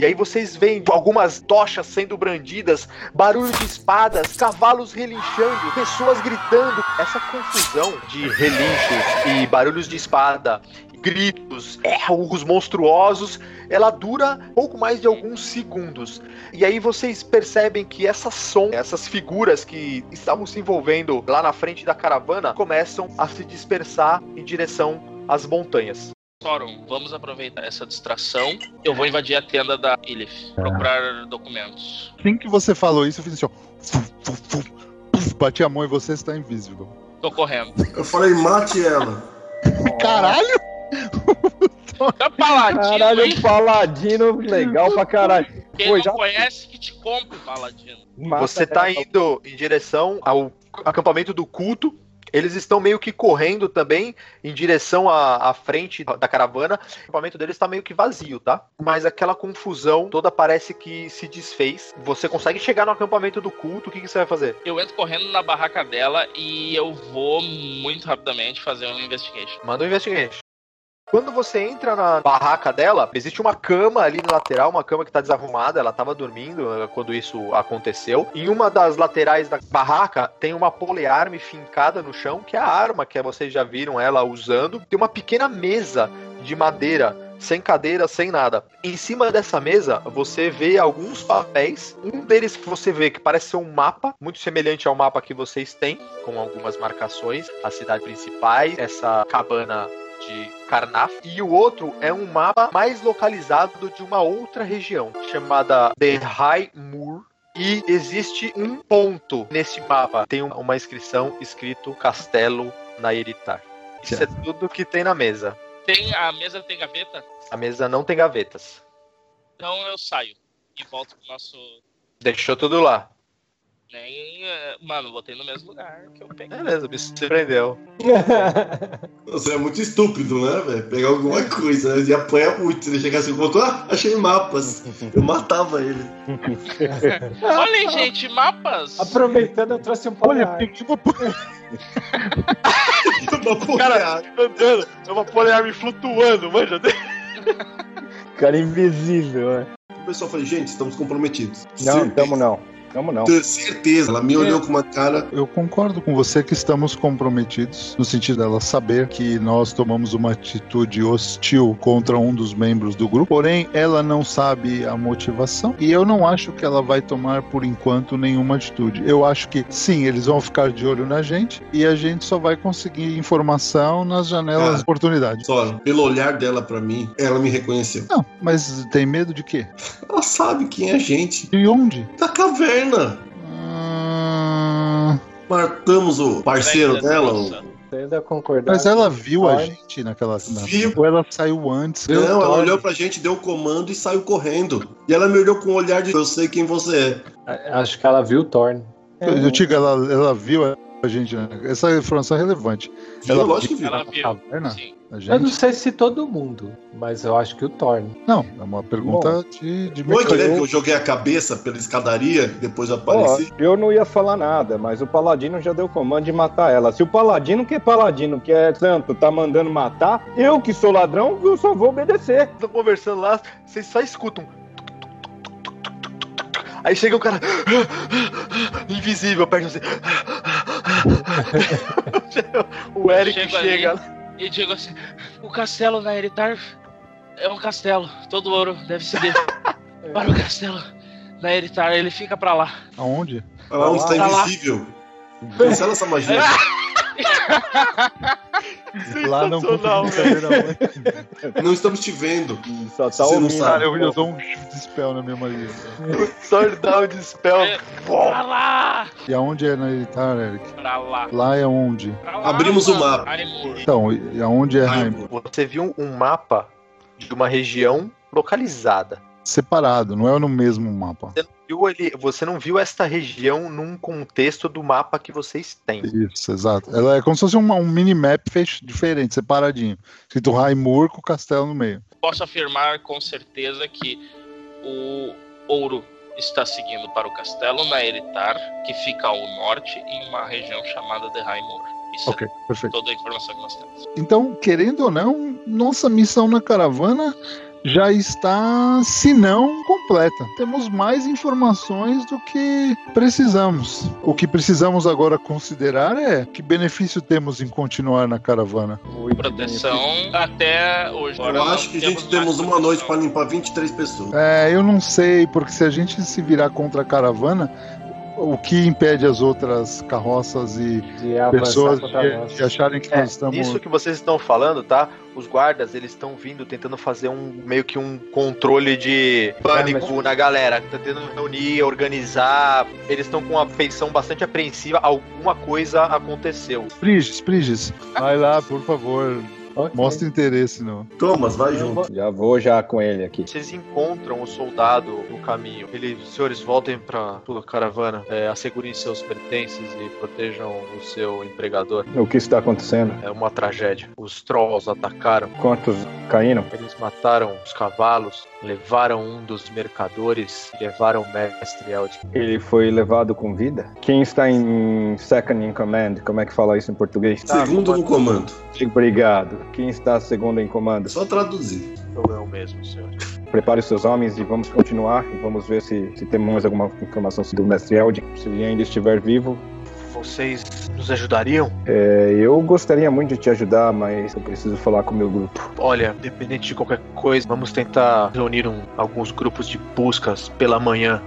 E aí vocês veem algumas tochas sendo brandidas, barulho de espadas, cavalos relinchando, pessoas gritando. Essa confusão de relinchos e barulhos de espada, gritos, erros monstruosos, ela dura pouco mais de alguns segundos. E aí vocês percebem que essas som, essas figuras que estavam se envolvendo lá na frente da caravana começam a se dispersar em direção às montanhas.
Thoron, vamos aproveitar essa distração. Eu vou invadir a tenda da Ilif, procurar documentos.
Assim que você falou isso, eu fiz assim, ó. Fuf, fuf, fuf, puf, bati a mão e você está invisível.
Tô correndo.
Eu falei, mate ela.
Caralho!
Tá paladino,
Caralho,
hein?
paladino legal pra caralho.
Quem
Pô,
não
já-
conhece, que te compre, paladino.
Mata
Você tá
ela.
indo em direção ao acampamento do culto. Eles estão meio que correndo também em direção à, à frente da caravana. O acampamento deles tá meio que vazio, tá? Mas aquela confusão toda parece que se desfez. Você consegue chegar no acampamento do culto, o que, que você vai fazer?
Eu entro correndo na barraca dela e eu vou muito rapidamente fazer um investigation.
Manda um investigation. Quando você entra na barraca dela, existe uma cama ali na lateral, uma cama que tá desarrumada, ela tava dormindo eh, quando isso aconteceu. Em uma das laterais da barraca tem uma polearme fincada no chão, que é a arma que vocês já viram ela usando. Tem uma pequena mesa de madeira, sem cadeira, sem nada. Em cima dessa mesa, você vê alguns papéis. Um deles que você vê que parece ser um mapa, muito semelhante ao mapa que vocês têm, com algumas marcações, as cidades principais, essa cabana de Karnaf, e o outro é um mapa mais localizado de uma outra região, chamada The High Moor. E existe um ponto nesse mapa. Tem um- uma inscrição escrito Castelo Nairitar. Isso é tudo que tem na mesa.
Tem a mesa tem gaveta?
A mesa não tem gavetas.
Então eu saio e volto pro nosso.
Deixou tudo lá.
Nem. eh, Mano, botei no mesmo lugar que eu peguei.
Beleza, me surpreendeu.
Você é muito estúpido, né, velho? Pegar alguma coisa, né? E apanha muito. Se ele chegasse e colocou, ah, achei mapas. Eu matava ele.
Olhem, gente, mapas!
Aproveitando, eu trouxe um
Olha,
polear.
peguei uma porra.
Uma
Cara, andando, é uma polearme flutuando, manja.
Cara invisível, né?
O pessoal falou, gente, estamos comprometidos.
Não, tamo não. Tamo não.
Tenho certeza. Ela me olhou com uma cara.
Eu concordo com você que estamos comprometidos, no sentido dela saber que nós tomamos uma atitude hostil contra um dos membros do grupo, porém ela não sabe a motivação e eu não acho que ela vai tomar por enquanto nenhuma atitude. Eu acho que sim, eles vão ficar de olho na gente e a gente só vai conseguir informação nas janelas
Cara.
de oportunidade.
Só, pelo olhar dela pra mim, ela me reconheceu.
Não, mas tem medo de quê?
Ela sabe quem é a gente.
De onde?
Da caverna.
Ah,
Marcamos o parceiro dela. o-
ainda concordar.
mas ela viu a gente naquela. Na...
Viu.
Ou ela saiu antes?
Não, ela
Thor.
olhou pra gente, deu o comando e saiu correndo. E ela me olhou com um olhar de eu sei quem você é.
Acho que ela viu o Thorne.
Eu, eu digo, ela, ela viu a gente. né? Essa informação é relevante.
Viu?
Ela-
Lógico que viu.
Ela viu.
Caverna?
Sim.
A
Eu não
gente?
sei se todo mundo, mas eu acho que o Thorne.
Não, é uma pergunta de, de
Foi que eu joguei a cabeça pela escadaria, depois eu
Ó,
apareci?
eu não ia falar nada, mas o Paladino já deu comando de matar ela. Se o Paladino, que é Paladino, que é santo, tá mandando matar, eu que sou ladrão, eu só vou obedecer.
Estão conversando lá, vocês só escutam. Aí chega o cara invisível perto de você. o Eric chega.
ali. E digo assim: o castelo na Eritar é um castelo. Todo ouro deve seguir para o castelo Na Eritar, ele fica pra lá.
Aonde?
Olha lá onde está
Tá
invisível. Cancela essa magia.
Lá não.
Não estamos te vendo.
Só tá
Você não
ouvindo.
sabe.
Cara, eu, eu dou um dispel na minha magia.
Sword down dispel.
É, pra lá!
E aonde é na Elitar, Eric?
Pra lá.
Lá é onde?
Pra lá,
Abrimos o mapa.
Então, e aonde é Heim?
Você viu um mapa de uma região localizada.
Separado, não é no mesmo mapa.
Você não viu, ali, você não viu esta região num contexto do mapa que vocês têm.
Isso, exato. Ela é como se fosse uma- um minimap diferente, separadinho. Escrito Raimur com o castelo no meio.
Posso afirmar com certeza que o ouro está seguindo para o castelo na Eritar, que fica ao norte, em uma região chamada de Raimur. Isso
Ok,
é
perfeito.
toda a informação que nós temos.
Então, querendo ou não, nossa missão na caravana já está, se não, completa. Temos mais informações do que precisamos. O que precisamos agora considerar é que benefício temos em continuar na caravana.
Muito
Proteção até hoje.
Eu acho que a gente temos uma noite para limpar 23 pessoas.
É, eu não sei, porque se a gente se virar contra a caravana, o que impede as outras carroças e
De
pessoas de, de acharem que
É,
nós estamos.
Nisso que vocês estão falando, tá? Os guardas, eles estão vindo tentando fazer um meio que um controle de pânico na galera, tentando reunir, organizar. Eles estão com uma feição bastante apreensiva. Alguma coisa aconteceu.
Priges, Priges, vai lá, por favor.
Ok.
Mostra interesse no.
Thomas, vai junto.
Já vou já com ele aqui.
Vocês encontram o soldado no caminho. Ele, senhores, voltem pra sua caravana. É, assegurem seus pertences e protejam o seu empregador.
O que está acontecendo?
É uma tragédia. Os trolls atacaram.
Quantos caíram?
Eles mataram os cavalos, levaram um dos mercadores levaram o mestre Eld.
Ele foi levado com vida? Quem está em second in command? Como é que fala isso em português?
Segundo no comando.
Obrigado. Quem está segundo em comando?
Só traduzir.
Sou eu mesmo, senhor.
Prepare os seus homens e vamos continuar. E vamos ver se, se temos mais alguma informação sobre o mestre Eld. Se ele ainda estiver vivo.
Vocês nos ajudariam?
É, eu gostaria muito de te ajudar, mas eu preciso falar com o meu grupo.
Olha, independente de qualquer coisa, vamos tentar reunir um- alguns grupos de buscas pela manhã.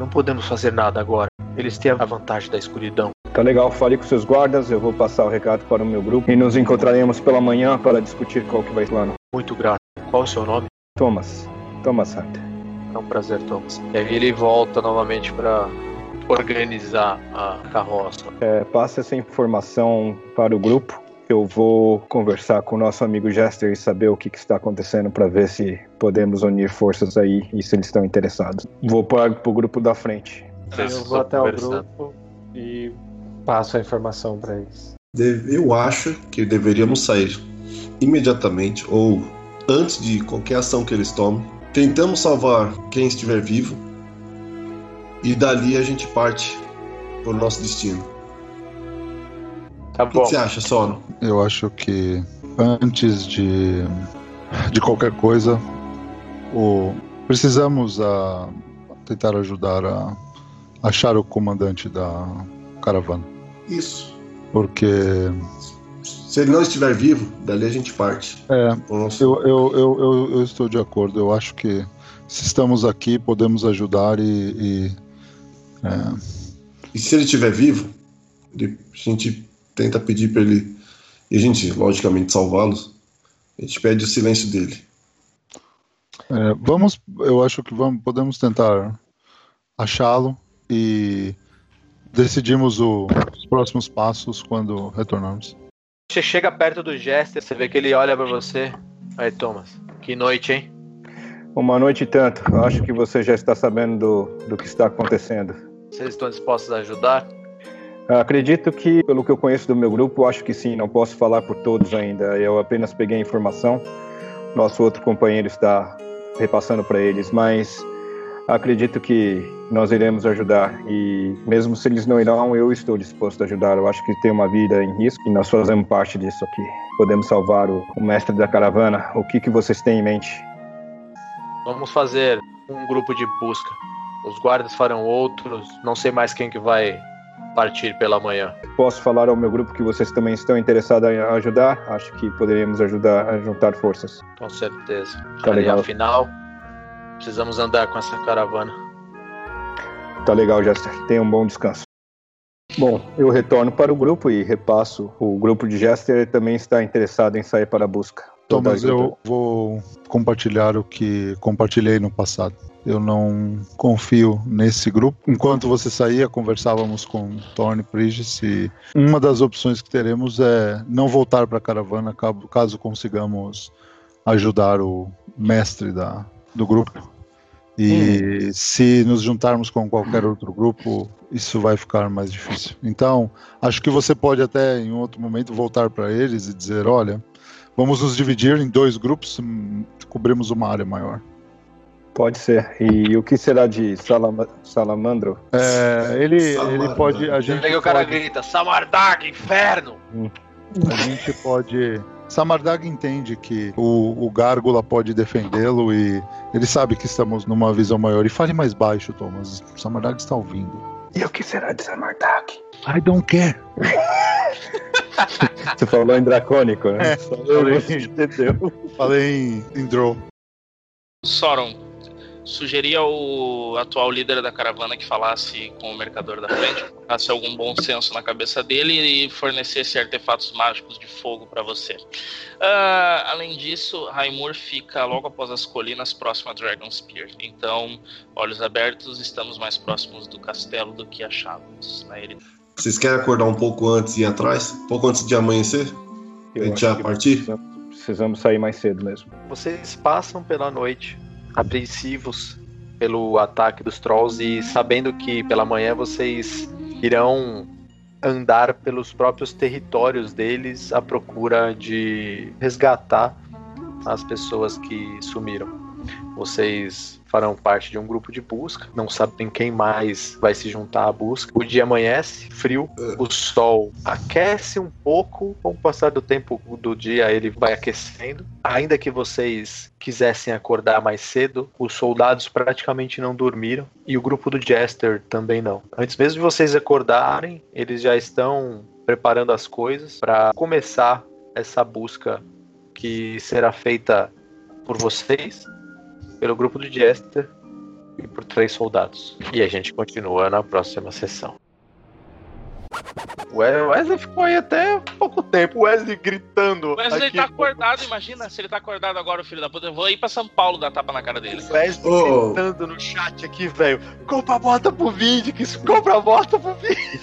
Não podemos fazer nada agora. Eles têm a vantagem da escuridão.
Tá legal, fale com seus guardas, eu vou passar o recado para o meu grupo e nos encontraremos pela manhã para discutir qual que vai ser o plano.
Muito grato. Qual é o seu nome?
Thomas. Thomas Hunter.
É um prazer, Thomas. E aí ele volta novamente para organizar a carroça.
É, passe essa informação para o grupo. Eu vou conversar com o nosso amigo Jester e saber o que, que está acontecendo para ver se podemos unir forças aí e se eles estão interessados. Vou para o grupo da frente.
Eu vou até o grupo e passo a informação pra eles.
Eu acho que deveríamos sair imediatamente ou antes de qualquer ação que eles tomem. Tentamos salvar quem estiver vivo e dali a gente parte para o nosso destino.
Tá
O que
bom.
você acha, Sono?
Eu acho que antes de, de qualquer coisa, o, precisamos ah, tentar ajudar a achar o comandante da caravana.
Isso.
Porque
Se ele não estiver vivo, dali a gente parte.
é,
O nosso-
eu, eu, eu, eu, eu estou de acordo. Eu acho que se estamos aqui, podemos ajudar e. e, é,
E se ele estiver vivo, ele- a gente tenta pedir para ele. E a gente, logicamente, salvá-los. A gente pede o silêncio dele.
É, vamos, eu acho que vamos, podemos tentar achá-lo e decidimos o- os próximos passos quando retornarmos.
Você chega perto do Jester, você vê que ele olha pra você. Aí, Thomas. Que noite, hein?
Uma noite e tanto. Eu acho que você já está sabendo do, do que está acontecendo.
Vocês estão dispostos a ajudar?
Acredito que, pelo que eu conheço do meu grupo, acho que sim. Não posso falar por todos ainda. Eu apenas peguei a informação. Nosso outro companheiro está repassando para eles, mas acredito que nós iremos ajudar. E mesmo se eles não irão, eu estou disposto a ajudar. Eu acho que tem uma vida em risco e nós fazemos parte disso aqui. Podemos salvar o, o mestre da caravana. O que, que vocês têm em mente?
Vamos fazer um grupo de busca. Os guardas farão outros. Não sei mais quem que vai partir pela manhã.
Posso falar ao meu grupo que vocês também estão interessados em ajudar? Acho que poderíamos ajudar a juntar forças.
Com certeza.
Tá
Ali,
legal.
afinal, precisamos andar com essa caravana.
Tá legal, Jester. Tenha um bom descanso. Bom, eu retorno para o grupo e repasso. O grupo de Jester também está interessado em sair para a busca.
Thomas, eu vou compartilhar o que compartilhei no passado. Eu não confio nesse grupo. Enquanto você saía, conversávamos com Thorne Prigis e uma das opções que teremos é não voltar para a caravana caso- consigamos ajudar o mestre da, do grupo. E se nos juntarmos com qualquer outro grupo, isso vai ficar mais difícil. Então, acho que você pode até em outro momento voltar para eles e dizer, olha, vamos nos dividir em dois grupos, hum, cobrimos uma área maior.
Pode ser. E o que será de Salama- Salamandro?
É, ele, ele
Samardag.
pode, a gente
Daí o cara
pode,
grita, Samardag, inferno!
a gente pode. Samardag entende que o, o Gárgula pode defendê-lo e ele sabe que estamos numa visão maior. E fale mais baixo, Thomas. Samardag está ouvindo.
E o que será de Samardag?
I don't care.
Você falou em dracônico, né?
É,
Só eu
falei.
entendeu.
Falei em, em Drow.
Soron, sugeria ao atual líder da caravana que falasse com o mercador da frente, colocasse algum bom senso na cabeça dele e fornecesse artefatos mágicos de fogo para você. Ah, além disso, Raimur fica logo após as colinas próximo a Dragon Spear. Então, olhos abertos, estamos mais próximos do castelo do que achávamos. Né? Ele
Vocês querem acordar um pouco antes e ir atrás? Um pouco antes de amanhecer?
Eu
A gente já partir?
Precisamos, precisamos sair mais cedo mesmo.
Vocês passam pela noite, apreensivos pelo ataque dos trolls e sabendo que pela manhã vocês irão andar pelos próprios territórios deles à procura de resgatar as pessoas que sumiram. Vocês farão parte de um grupo de busca, não sabem quem mais vai se juntar à busca. O dia amanhece, frio, o sol aquece um pouco, com o passar do tempo do dia ele vai aquecendo. Ainda que vocês quisessem acordar mais cedo, os soldados praticamente não dormiram e o grupo do Jester também não. Antes mesmo de vocês acordarem, eles já estão preparando as coisas para começar essa busca que será feita por vocês, pelo grupo do Jester e por três soldados. E a gente continua na próxima sessão. O Wesley ficou aí até pouco tempo, o Wesley gritando.
O Wesley
aqui.
tá acordado, imagina se ele tá acordado agora, o filho da puta. Eu vou ir pra São Paulo dar tapa na cara dele.
O Wesley
Ô.
gritando no chat aqui, velho. Compra a bota pro vídeo, que isso compra a bota pro vídeo.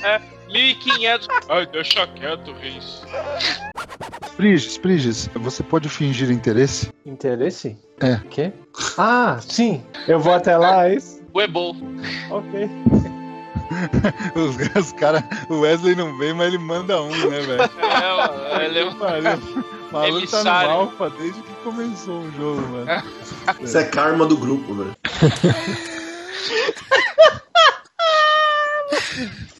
1500. Ai, deixa quieto, Riz.
Prigis, Prigis, você pode fingir interesse?
Interesse?
É.
Quê? Ah, sim. Eu vou até lá, é isso?
Webol.
Ok.
Os, os caras, o Wesley não vem, mas ele manda um, né, velho?
É, mano, ele é um-.
O maluco tá no alfa desde que começou o jogo, mano.
Isso é karma do grupo, velho.